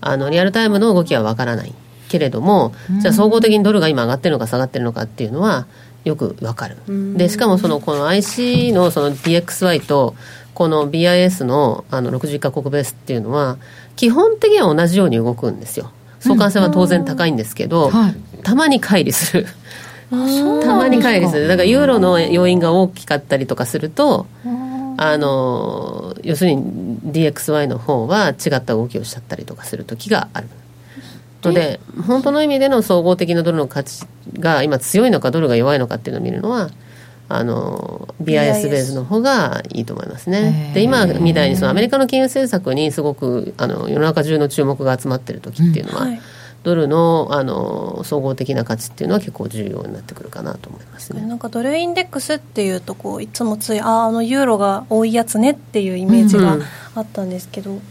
あのリアルタイムの動きはわからないけれどもじゃあ総合的にドルが今上がってるのか下がってるのかっていうのはよくわかる。でしかもそのこの IC のその DXY とこの BIS のあの60カ国ベースっていうのは基本的には同じように動くんですよ。相関性は当然高いんですけど、はい、たまに乖離する。たまに乖離する。だからユーロの要因が大きかったりとかするとあの要するに DXY の方は違った動きをしちゃったりとかする時があるので本当の意味での総合的なドルの価値が今強いのかドルが弱いのかっていうのを見るのはあの BIS ベースの方がいいと思いますね。で今みたいにそのアメリカの金融政策にすごくあの世の中中の注目が集まってる時っていうのは、うんはい、ドルのあの総合的な価値っていうのは結構重要になってくるかなと思いますね。なんかドルインデックスっていうとこういつもついああのユーロが多いやつねっていうイメージがあったんですけど、うん、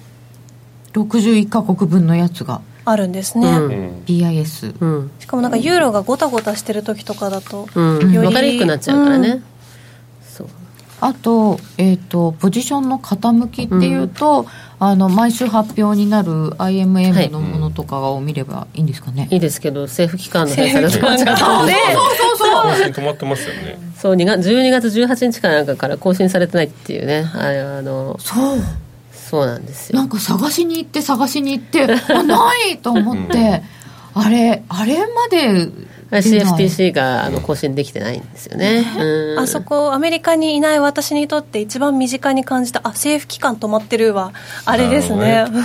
61か国分のやつが。あるんですね、うん、BIS、うん、しかもなんかユーロがごたごたしてる時とかだと、うん、より分かりにくくなっちゃうからね、うん、そう。あと,、えーと、ポジションの傾きっていうと、あの毎週発表になる IMM のものとかを見ればいいんですかね、はい、いいですけど政府機関の閉鎖で止まっちゃったのでそうそうそう。止まってますよね。そう12月18日かなんかから更新されてないっていうね。ああのそうそうなんですよ。なんか探しに行って探しに行ってあないと思って、あれあれまで CFTC があの更新できてないんですよね、あそこアメリカにいない私にとって一番身近に感じたあ政府機関止まってるわ。あれですね。*laughs*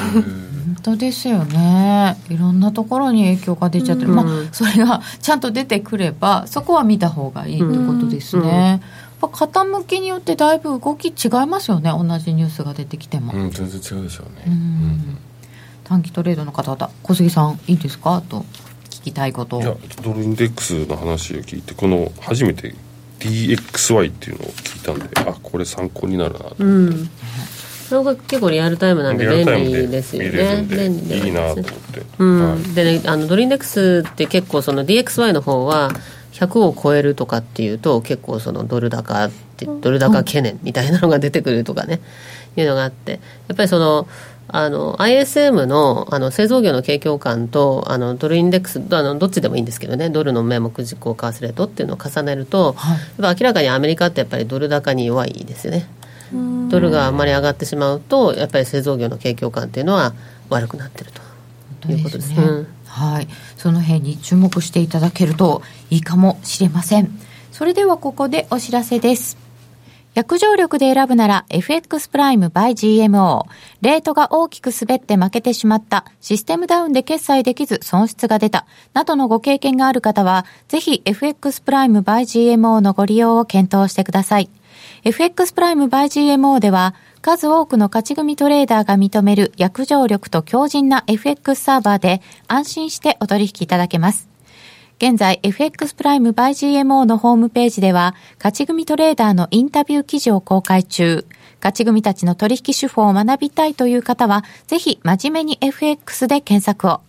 本当ですよね。いろんなところに影響が出ちゃってる、まあそれがちゃんと出てくればそこは見た方がいいってことですね、傾きによってだいぶ動き違いますよね。同じニュースが出てきても、うん、全然違うでしょうね、うん、短期トレードの方々小杉さんいいですか？と聞きたいこと。いやドルインデックスの話を聞いてこの初めて DXY っていうのを聞いたんであこれ参考になるなと。思って、うん。それが結構リアルタイムなんで便利ですよね。便利で。いいなと思って、うん、はい、でねあのドルインデックスって結構その DXY の方は100を超えるとかっていうと結構そのドル高ってドル高懸念みたいなのが出てくるとかね、いうのがあってやっぱりそのあの ISM のあの製造業の景況感とあのドルインデックスあのどっちでもいいんですけどねドルの名目実行為替レートっていうのを重ねると、はい。やっぱ明らかにアメリカってやっぱりドル高に弱いですよね。ドルがあんまり上がってしまうとやっぱり製造業の景況感っていうのは悪くなってるということですね。はい、その辺に注目していただけるといいかもしれません。それではここでお知らせです。約定力で選ぶなら FX プライム by GMO。レートが大きく滑って負けてしまった、システムダウンで決済できず損失が出た、などのご経験がある方は、ぜひ FX プライム by GMO のご利用を検討してください。FX プライム by GMO では、数多くの勝ち組トレーダーが認める約定力と強靭な FX サーバーで安心してお取引いただけます。現在 FX プライム by GMO のホームページでは、勝ち組トレーダーのインタビュー記事を公開中。勝ち組たちの取引手法を学びたいという方は、ぜひ真面目に FX で検索を。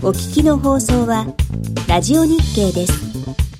お聞きの放送はラジオ日経です。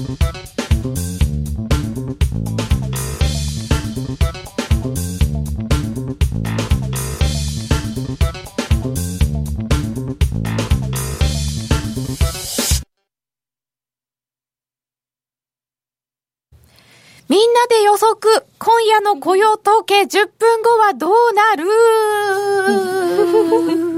みんなで予測今夜の雇用統計10分後はどうなる？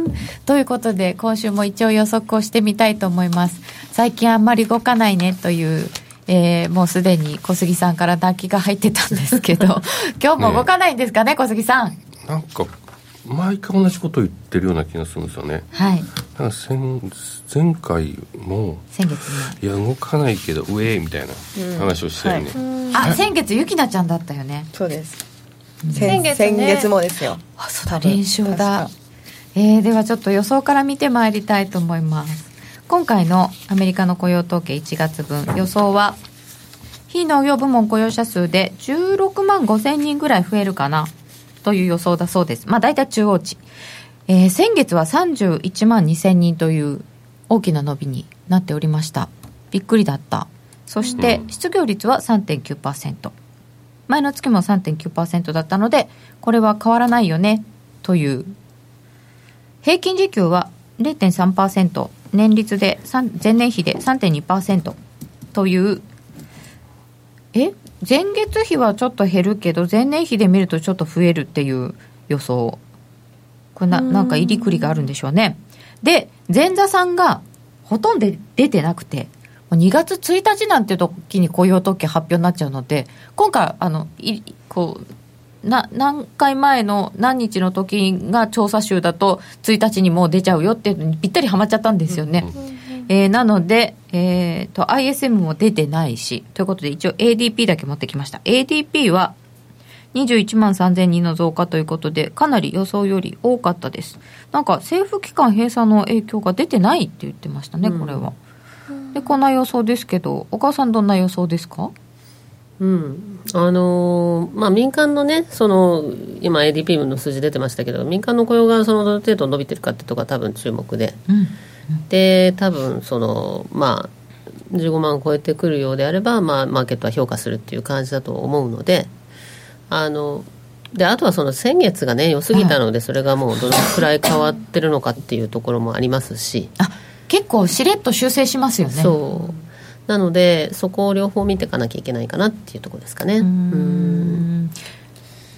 *laughs* ということで、今週も一応予測をしてみたいと思います。最近あんまり動かないねという、えー、もうすでに小杉さんから泣きが入ってたんですけど、*laughs* 今日も動かないんですかね、小杉さん。なんか毎回同じこと言ってるような気がするんですよねはい。なんか先前回も先月いや動かないけど上みたいな話をしたよね、に。あ、先月ゆきなちゃんだったよね。そうです先月ね先月もですよあ、そうだ、連勝だ。えー、ではちょっと予想から見てまいりたいと思います。今回のアメリカの雇用統計1月分、予想は、非農業部門雇用者数で16万5千人ぐらい増えるかな、という予想だそうです。まあ大体中央値。えー先月は31万2千人という大きな伸びになっておりました。びっくりだった。そしてうん失業率は3.9%。前の月も3.9%だったので、これは変わらないよね、という。平均時給は0.3%、年率で3前年比で3.2%という、え？前月比はちょっと減るけど、前年比で見るとちょっと増えるっていう予想。これな、なんか入りくりがあるんでしょうね。で、前座さんがほとんど出てなくて、もう2月1日なんて時に雇用統計発表になっちゃうので、今回、あの、いこう、な何回前の何日の時が調査集だと1日にもう出ちゃうよっていうのにぴったりはまっちゃったんですよね。えーなので、えーと ISM も出てないしということで一応 ADP だけ持ってきました。ADP は21万3000人の増加ということでかなり予想より多かったです。なんか政府機関閉鎖の影響が出てないって言ってましたねこれは、でこんな予想ですけどお母さんどんな予想ですか？うん。あのーまあ、民間のね、その今、ADP の数字出てましたけど、民間の雇用がそのどの程度伸びてるかっていうところが多分注目で、うん。で多分その、まあ、15万超えてくるようであれば、まあ、マーケットは評価するっていう感じだと思うので、あのであとはその先月がね良すぎたので、それがもうどのくらい変わってるのかっていうところもありますし、あ結構しれっと修正しますよね。そうなのでそこを両方見ていかなきゃいけないかなっていうところですかね。ううん。ん。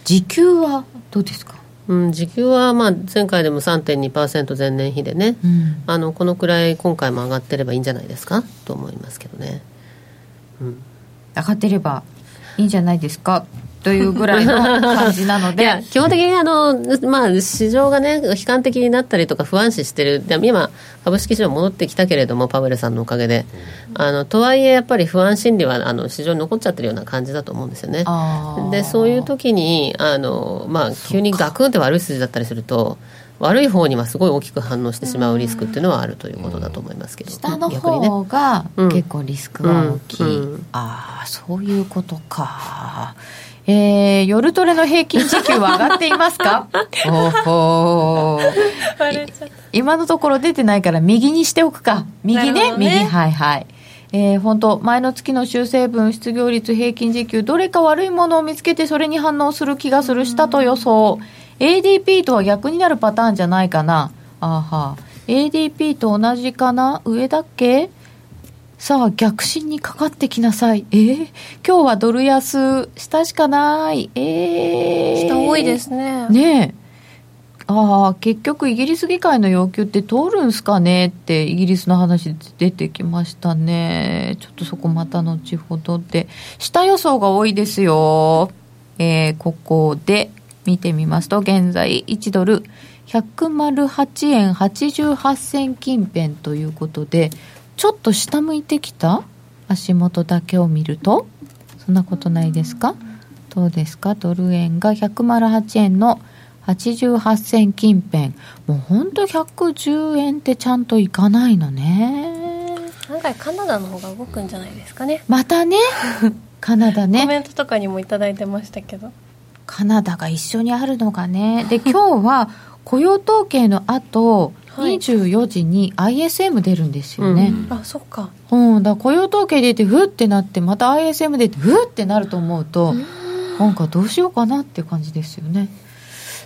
時給はどうですか、うん時給はまあ前回でも3.2%前年比でね、うん。あのこのくらい今回も上がってればいいんじゃないですか？と思いますけどね。上がってればいいんじゃないですか？というぐらいの感じなの *laughs* いやで基本的にあの、まあ、市場がね悲観的になったりとか不安視してる。で今株式市場戻ってきたけれどもパウエルさんのおかげで。あのとはいえやっぱり不安心理はあの市場に残っちゃってるような感じだと思うんですよね。でそういう時にあの、まあ、急にガクンって悪い数字だったりすると悪い方にはすごい大きく反応してしまうリスクっていうのはあるということだと思いますけど、下の逆にね。方がうん。結構リスクは大きい、うん。うん。ああそういうことかえー、夜トレの平均時給は上がっていますか？*laughs* お今のところ出てないから右にしておくか。右ね？ね。右。はいはい。えー、本当前の月の修正分失業率平均時給どれか悪いものを見つけてそれに反応する気がするしたと予想。ADP とは逆になるパターンじゃないかな。あーは ADP と同じかな？上だっけ？さあ逆進にかかってきなさい。えー、今日はドル安下しかない。えー、下多いですね。ねえ。ああ結局イギリス議会の要求って通るんすかねってイギリスの話出てきましたね。ちょっとそこまた後ほどで。下予想が多いですよ。えー、ここで見てみますと現在1ドル108円88銭近辺ということでちょっと下向いてきた？足元だけを見ると？そんなことないですか？どうですか？ドル円が108円の88銭近辺もうほんと110円ってちゃんといかないのね。案外カナダの方が動くんじゃないですかね。またね？カナダコねメントとかにもいただいてましたけど。カナダが一緒にあるのがね？で今日は雇用統計の後、はい24時に ISM 出るんですよね、うんあそっか。うん、だ雇用統計出てふってなってまた ISM 出てふってなると思うとなんかどうしようかなっていう感じですよね。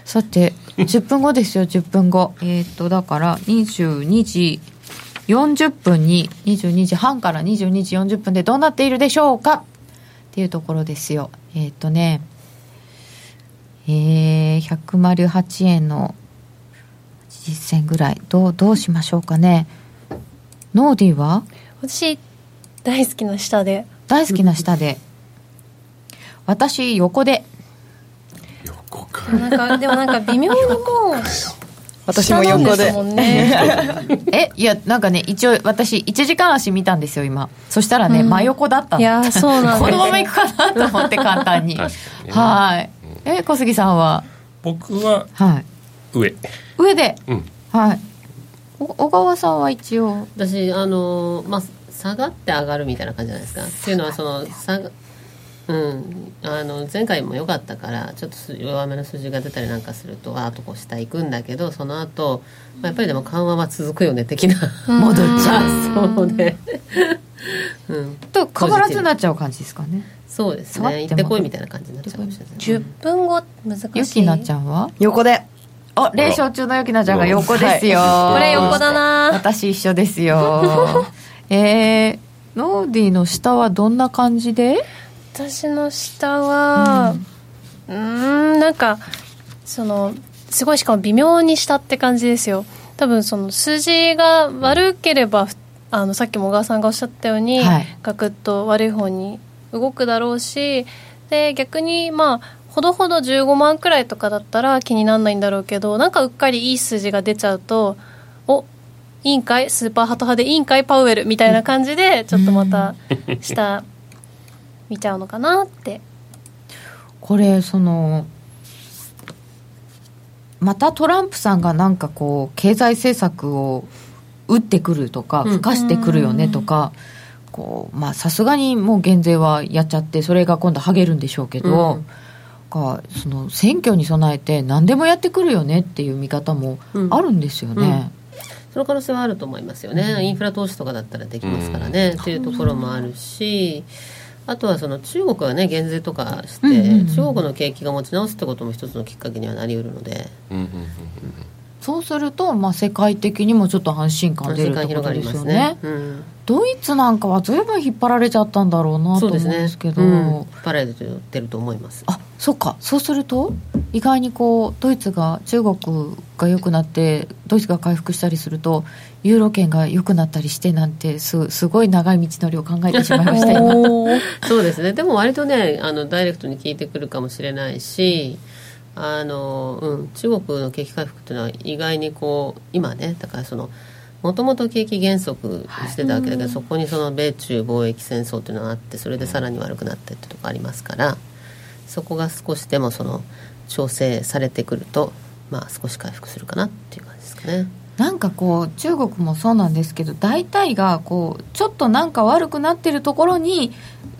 さて10分後ですよ10分後。えっ、とだから22時40分に22時半から22時40分でどうなっているでしょうか？っていうところですよ。えっ、とね。えー、108円の80銭ぐらいどうどうしましょうかね。ノーディーは？私大好きな下で。大好きな下で。私横で。横か。なんかでもなんか微妙にもう私も横で。もんね。えいやなんかね一応私1時間足見たんですよ今。そしたらね、うん。真横だったの。いやそうなんです。このまま行くかなと思って簡単に。確かにね。はい。え小杉さんは？僕ははい上。上で？うん。はい。お小川さんは一応？私あのまあ下がって上がるみたいな感じじゃないですか。っていうのはその下がうん。あの前回も良かったからちょっとす弱めの数字が出たりなんかするとあとこう下行くんだけどその後、まあやっぱりでも緩和は続くよね的な。戻っちゃう。そうで、うん、と変わらずになっちゃう感じですかね。そうですね。行ってこいみたいな感じになっちゃうかもしれない。10分後難しい。ゆきなちゃんは？横であ連勝中のゆきなちゃんが横ですよ、これ横だな。私一緒ですよ。*laughs* えー、ノーディーの下はどんな感じで？私の下はうーんなんかそのすごいしかも微妙に下って感じですよ。多分その数字が悪ければふあのさっきも小川さんがおっしゃったように、はいガクッと悪い方に動くだろうしで逆にまあほどほど15万くらいとかだったら気にならないんだろうけどなんかうっかりいい数字が出ちゃうとおいいんかいスーパーハト派でいいんかいパウエルみたいな感じでちょっとまた下見ちゃうのかなって。これそのまたトランプさんがなんかこう経済政策を打ってくるとかうん。吹かしてくるよねとか、こうまあさすがにもう減税はやっちゃってそれが今度ハゲるんでしょうけど、うんかその選挙に備えて何でもやってくるよねっていう見方もあるんですよね。その可能性はあると思いますよね、インフラ投資とかだったらできますからね、っていうところもあるし、あとはその中国はね減税とかして、うんうんうん中国の景気が持ち直すってことも一つのきっかけにはなりうるので。うんうんうんそうすると、まあ、世界的にもちょっと安心感出るってことですよね。うん、ドイツなんかは随分引っ張られちゃったんだろうなと思うんですねですけどうん、パラレル出ると思います。あそうか。そうすると意外にこうドイツが中国が良くなってドイツが回復したりするとユーロ圏が良くなったりしてなんてすすごい長い道のりを考えてしまいました *laughs* そうですね。でも割とねあのダイレクトに聞いてくるかもしれないしあの、うん、中国の景気回復っていうのは意外にこう今ねだからそのもともと景気減速してたわけだけど、そこにその米中貿易戦争っていうのがあってそれでさらに悪くなってってとこありますからそこが少しでもその調整されてくるとまあ少し回復するかなっていう感じですかね。なんかこう中国もそうなんですけど大体がこうちょっとなんか悪くなってるところに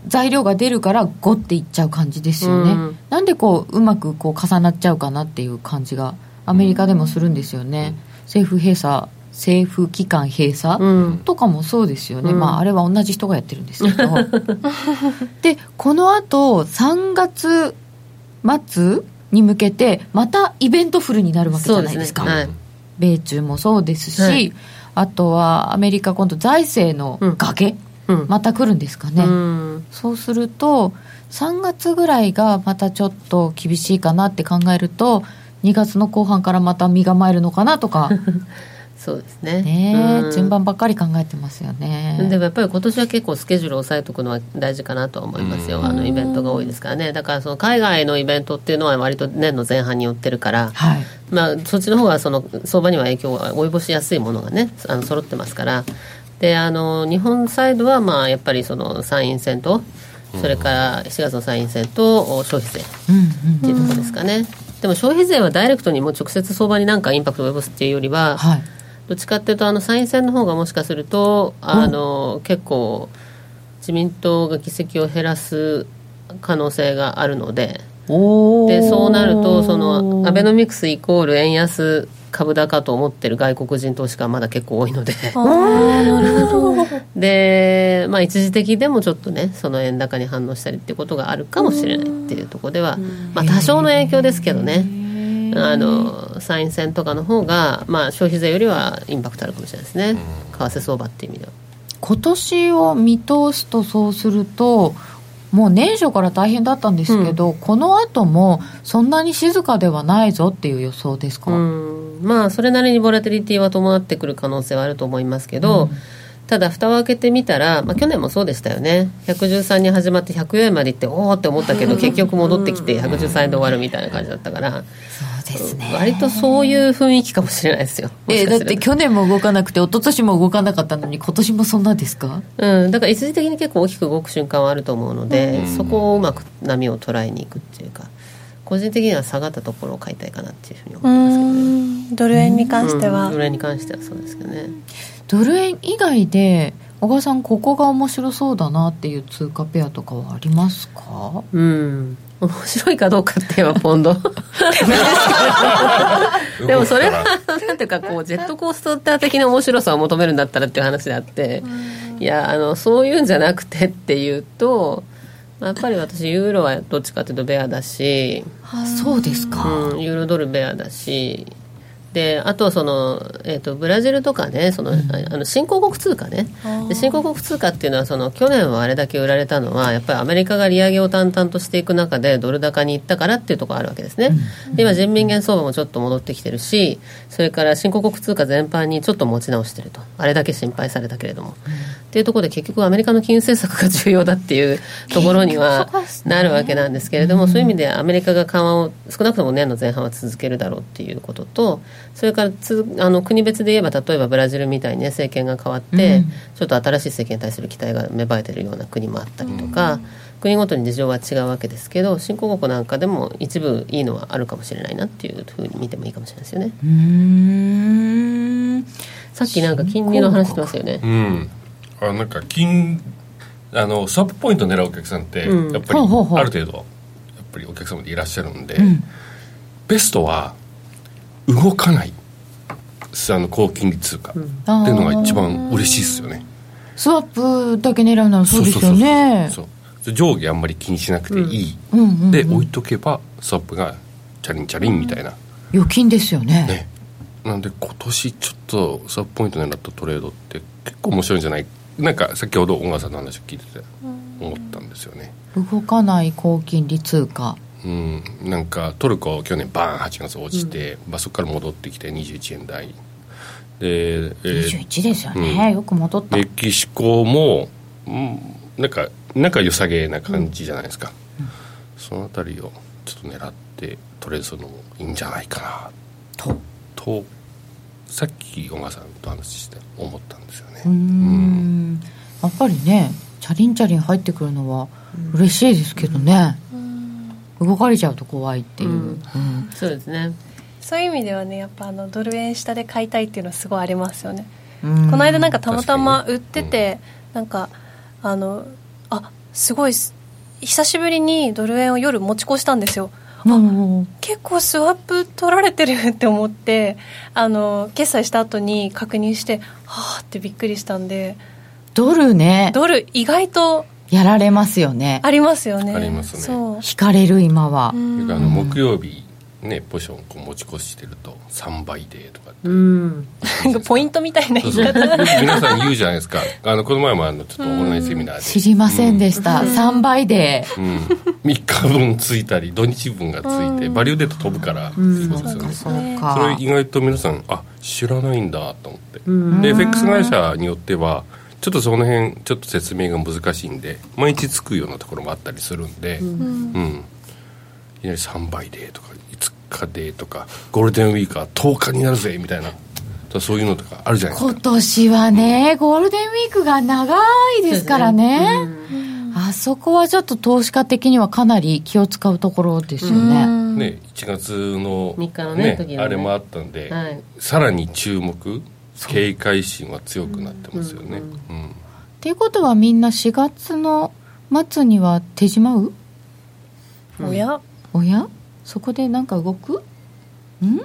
材料が出るからゴッていっちゃう感じですよね、うん。なんでこううまくこう重なっちゃうかなっていう感じがアメリカでもするんですよね、政府閉鎖政府機関閉鎖、うん。とかもそうですよね、うん。まああれは同じ人がやってるんですけど。*laughs* でこのあと3月末に向けてまたイベントフルになるわけじゃないですか。ね。はい。米中もそうですし、はい。あとはアメリカ今度財政の崖、うんまた来るんですかね、うん。そうすると3月ぐらいがまたちょっと厳しいかなって考えると2月の後半からまた身構えるのかなとか。*laughs* そうですね。ねえ、うん。順番ばっかり考えてますよね。でもやっぱり今年は結構スケジュールを抑えておくのは大事かなとは思いますよ、あのイベントが多いですからね、だからその海外のイベントっていうのは割と年の前半に寄ってるから、はい。まあ、そっちの方がその相場には影響が及ぼしやすいものがね、あの揃ってますから、であの日本サイドはまあやっぱりその参院選と、それから4月の参院選と消費税うんうん。っていうところですかね。でも消費税はダイレクトにもう直接相場になんかインパクトを及ぼすっていうよりは、はい。どっちかっていうとあの参院選の方がもしかするとあの、結構自民党が議席を減らす可能性があるので。でそうなるとそのアベノミクスイコール円安株高と思ってる外国人投資家はまだ結構多いので。*laughs* で、まあ、一時的でもちょっとねその円高に反応したりっていうことがあるかもしれないっていうところでは、まあ、多少の影響ですけどね。あの参院選とかの方が、まあ、消費税よりはインパクトあるかもしれないですね、為替相場っていう意味では。今年を見通すとそうするともう年初から大変だったんですけど、この後もそんなに静かではないぞっていう予想ですか、うん。まあそれなりにボラティリティは伴ってくる可能性はあると思いますけど、ただ蓋を開けてみたら、まあ、去年もそうでしたよね。113に始まって104円までいっておおって思ったけど結局戻ってきて113円で終わるみたいな感じだったから、ですね。割とそういう雰囲気かもしれないですよ。えだって去年も動かなくて一昨年も動かなかったのに今年もそんなですか？うん、だから一時的に結構大きく動く瞬間はあると思うので、そこをうまく波を捉えにいくっていうか個人的には下がったところを買いたいかなっていうふうにう思いますけどね。んドル円に関しては、うんドル円に関してはそうですけどね。ドル円以外で小川さんここが面白そうだなっていう通貨ペアとかはありますか？うん。面白いかどうかって言えばポンド。でもそれはなんていうかこうジェットコースター的な面白さを求めるんだったらっていう話であっていやあのそういうんじゃなくてっていうとやっぱり私ユーロはどっちかというとベアだし、あそうですか、うん、ユーロドルベアだしであとはその、えー、とブラジルとかねその、あの新興国通貨ね。で新興国通貨っていうのはその去年はあれだけ売られたのはやっぱりアメリカが利上げを淡々としていく中でドル高に行ったからっていうところがあるわけですね、で今人民元相場もちょっと戻ってきてるしそれから新興国通貨全般にちょっと持ち直してると。あれだけ心配されたけれども、っていうところで結局アメリカの金融政策が重要だっていうところには *laughs* なるわけなんですけれども、そういう意味でアメリカが緩和を少なくとも年の前半は続けるだろうっていうこととそれからつあの国別で言えば例えばブラジルみたいに、ね、政権が変わって、うん。ちょっと新しい政権に対する期待が芽生えてるような国もあったりとか、国ごとに事情は違うわけですけど新興国なんかでも一部いいのはあるかもしれないなっていうふうに見てもいいかもしれないですよね。さっきなんか金利の話してますよね。うんあなんか金あのスワップポイント狙うお客さんって、うん。やっぱりある程度やっぱりお客様でいらっしゃるんで、んベストは動かないあの高金利通貨っていうのが一番嬉しいですよね、スワップだけ狙うならそうですよね。そう上下あんまり気にしなくていい、うんうんうん。で置いとけばスワップがチャリンチャリンみたいな、預金ですよね。ね。なんで今年ちょっとスワップポイント狙ったトレードって結構面白いんじゃないなんか先ほど小川さんの話を聞いてて思ったんですよね。動かない高金利通貨。うん。なんかトルコ去年バーン8月落ちて、まあ、そこから戻ってきて21円台。で、えー21ですよね、よく戻った。メキシコも、うん、なんかなんか良さげな感じじゃないですか、そのあたりをちょっと狙ってトレードするのもいいんじゃないかな。と。とさっき小川さんと話して思ったんですよね。うーん。やっぱりねチャリンチャリン入ってくるのは嬉しいですけどね、動かれちゃうと怖いっていう、うん。うん。そうですね。そういう意味ではねやっぱあのドル円下で買いたいっていうのはすごいありますよね、うん。この間なんかたまたま売ってて、なんかあのあすごいす久しぶりにドル円を夜持ち越したんですよ。うん結構スワップ取られてるって思ってあの決済した後に確認してはあってびっくりしたんで。ドルね。ドル意外とやられますよね。ありますよね。ありますね。そう。引かれる今は、うん。あの木曜日ねポジションこう持ち越してると3倍でとかって。うん。なんかポイントみたいな言そうい方皆さん言うじゃないですか。あのこの前もあのちょっとオンラインセミナーで。知りませんでした、3倍でうん、3日分ついたり土日分がついてバリューデート飛ぶから。っていうことですよね、そか。それ意外と皆さんあ知らないんだと思って、ん。で FX 会社によってはちょっとその辺ちょっと説明が難しいんで毎日つくようなところもあったりするんで、うん。いきなり3倍でとか5日でとかゴールデンウィークは10日になるぜみたいな。そういうのとかあるじゃないです今か年はねゴールデンウィークが長いですからね。あそこはちょっと投資家的にはかなり気を使うところですよね、ね、1月の3日のね時のね。あれもあったんで、はい。さらに注目警戒心は強くなってますよね、うんっていうことはみんな4月の末には手締まう？おや？おや？そこでなんか動く？ん？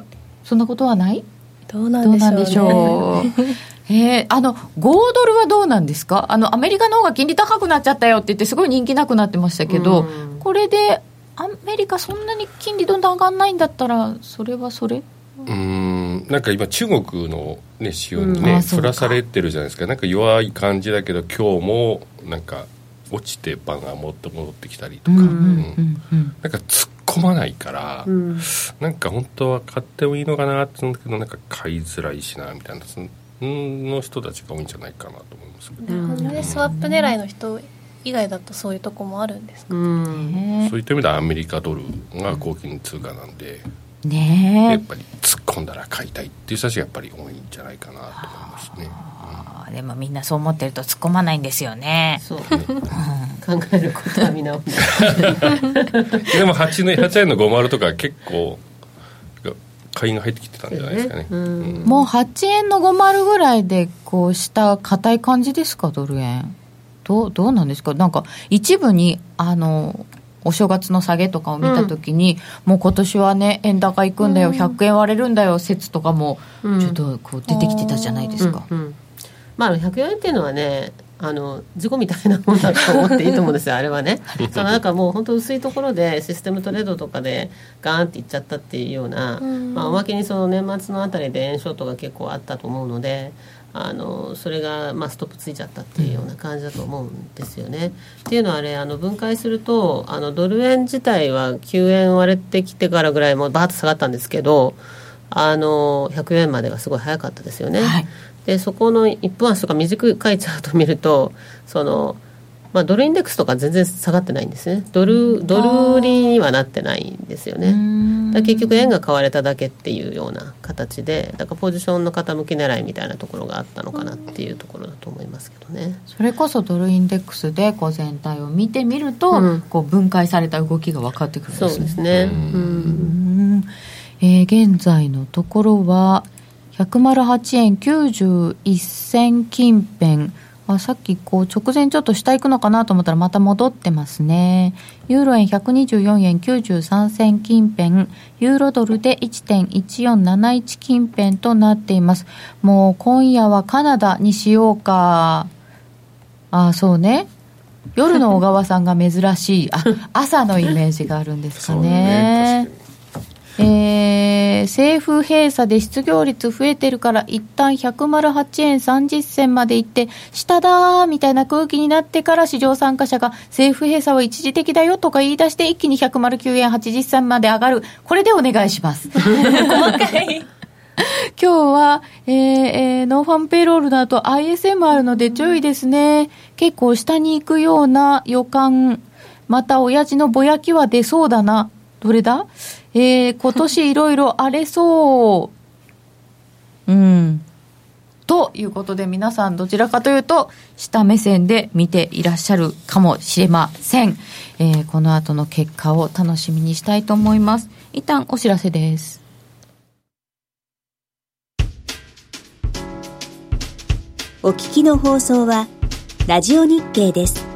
そんなことはない？どうなんでしょうね。*laughs* えー、あの5ドルはどうなんですか？あのアメリカの方が金利高くなっちゃったよって言ってすごい人気なくなってましたけど、うん。これでアメリカそんなに金利どんどん上がんないんだったらそれはそれ？うーん。なんか今中国の、ね、指標にね、うん。らされてるじゃないですか。なんか弱い感じだけど今日もなんか落ちてバンが持って戻ってきたりとか、うんうんうんうん。うん。なんか突っ込まないから、うん。なんか本当は買ってもいいのかなって思うんだけどなんか買いづらいしなみたいなそのの人たちが多いんじゃないかなと思いますけど、なるほどね。スワップ狙いの人以外だとそういうとこもあるんですか？うん。ねそういった意味ではアメリカドルが高金通貨なんで、やねっぱり突っ込んだら買いたいっていう人たちがやっぱり多いんじゃないかなと思いますね。でもみんなそう思ってると突っ込まないんですよね。そう。考えることはみんな同じでも8の8円の50とか結構買いが入ってきてたんじゃないですかね。うんうん。もう8円の50ぐらいでこうした硬い感じですかドル円。どうどうなんですか？なんか一部にあのお正月の下げとかを見たときに、もう今年はね円高行くんだよ、100円割れるんだよ説とかもうん。ちょっとこう出てきてたじゃないですか、うんうん。まあ104円っていうのはねあの事故みたいなもんだと思っていいと思うんですよ *laughs* あれはね。そのなんかもう本当薄いところでシステムトレードとかでガーンっていっちゃったっていうような、まあ、おまけにその年末のあたりで円ショートが結構あったと思うのであのそれがまあストップついちゃったっていうような感じだと思うんですよね。っていうのはあれあの分解するとあのドル円自体は9円割れてきてからぐらいもうバーッと下がったんですけどあの100円までがすごい早かったですよね。はいでそこの1分足とか短いチャートを見るとその、まあ、ドルインデックスとか全然下がってないんですね。ドルドル売りにはなってないんですよね。結局円が買われただけっていうような形でだからポジションの傾き狙いみたいなところがあったのかなっていうところだと思いますけどね。それこそドルインデックスでこう全体を見てみると、うん。こう分解された動きが分かってくるんそうですね。ですね。うん。うえー現在のところは108円91銭近辺あさっきこう直前ちょっと下行くのかなと思ったらまた戻ってますね。ユーロ円124円93銭近辺。ユーロドルで1.1471近辺となっています。もう今夜はカナダにしようか。あそうね。夜の小川さんが珍しい。あ朝のイメージがあるんですかね。えー、政府閉鎖で失業率増えてるから一旦108円30銭まで行って下だーみたいな空気になってから市場参加者が政府閉鎖は一時的だよとか言い出して一気に109円80銭まで上がるこれでお願いします細かい *laughs* 今日は、えーえー、ノンファームペイロールの後 ISM あるので注意ですね。結構下に行くような予感。また親父のぼやきは出そうだな。どれだ？えー、今年いろいろ荒れそう。うん。ということで皆さんどちらかというと下目線で見ていらっしゃるかもしれません。えー、この後の結果を楽しみにしたいと思います。一旦お知らせです。お聞きの放送はラジオ日経です。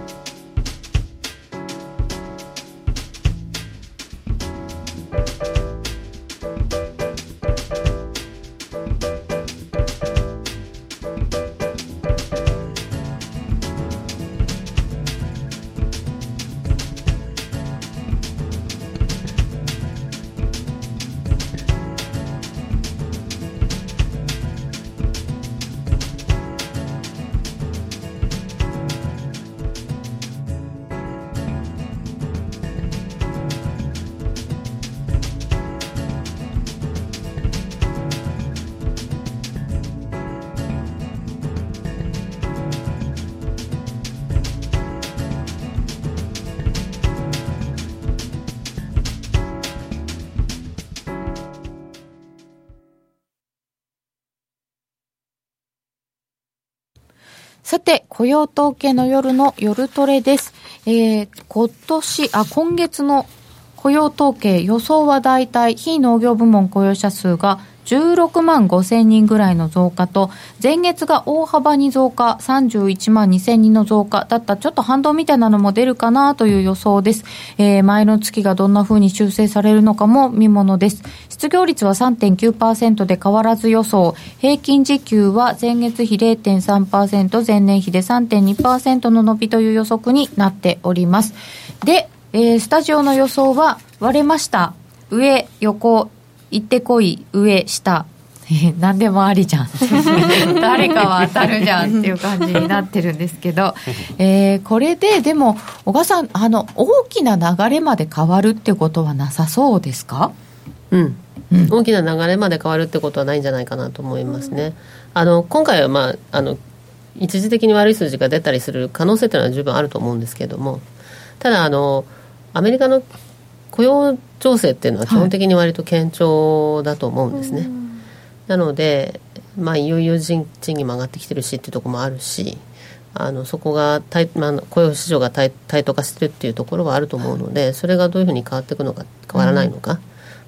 用統計の夜の夜トレです。えー、今年、あ、今月の雇用統計予想は大体非農業部門雇用者数が16万5千人ぐらいの増加と、前月が大幅に増加、31万2千人の増加だった、ちょっと反動みたいなのも出るかなという予想です。えー、前の月がどんな風に修正されるのかも見ものです。失業率は3.9%で変わらず予想。平均時給は前月比0.3%、前年比で3.2%の伸びという予測になっております。で、えー、スタジオの予想は割れました。上、横、行ってこい上下。*laughs* 何でもありじゃん。*laughs* 誰かは当たるじゃんっていう感じになってるんですけど、*laughs* えー、これででも小川さんあの大きな流れまで変わるってことはなさそうですか？うん、うん、大きな流れまで変わるってことはないんじゃないかなと思いますね。あの今回は、まあ、あの一時的に悪い数字が出たりする可能性というのは十分あると思うんですけれども。ただあのアメリカの雇用調整っていうのは基本的に割と堅調だと思うんですね、はい、なので、まあ、いよいよ賃金も上がってきてるしっていうところもあるしあのそこがまあ、雇用市場がタイタイト化してるっていうところはあると思うのでそれがどういうふうに変わっていくのか変わらないのか、うん。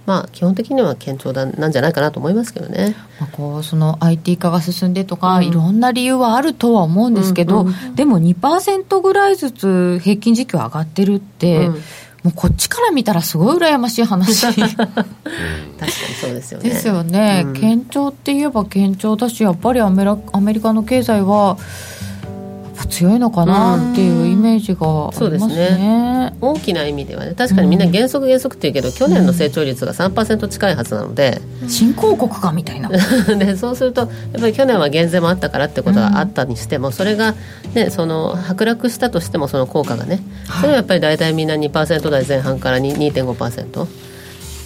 まあ、基本的には堅調だなんじゃないかなと思いますけどね、まあ、こうその IT 化が進んでとか、うん、いろんな理由はあるとは思うんですけど、うんうん、でも2%ぐらいずつ平均時給上がってるって、うんもうこっちから見たらすごい羨ましい話。*laughs* 確かにそうですよね。ですよね、うん、堅調って言えば堅調だしやっぱりアメラアメリカの経済は強いのかなっていうイメージがありますね。ね、大きな意味ではね確かにみんな原則原則って言うけど、去年の成長率が3%近いはずなので、新興国かみたいな。で *laughs* そうするとやっぱり去年は減税もあったからってことがあったにしても、それが、ね、その剥落したとしてもその効果がねそれはやっぱり大体みんな2%台前半から2.5%。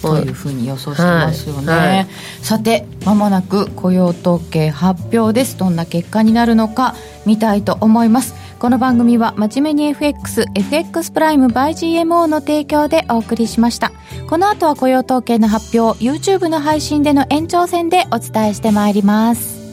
というふうに予想してますよね、はい。はい、さてまもなく雇用統計発表です。どんな結果になるのか見たいと思います。この番組は真面目に FXFX プライム by GMO の提供でお送りしました。この後は雇用統計の発表 YouTube の配信での延長戦でお伝えしてまいります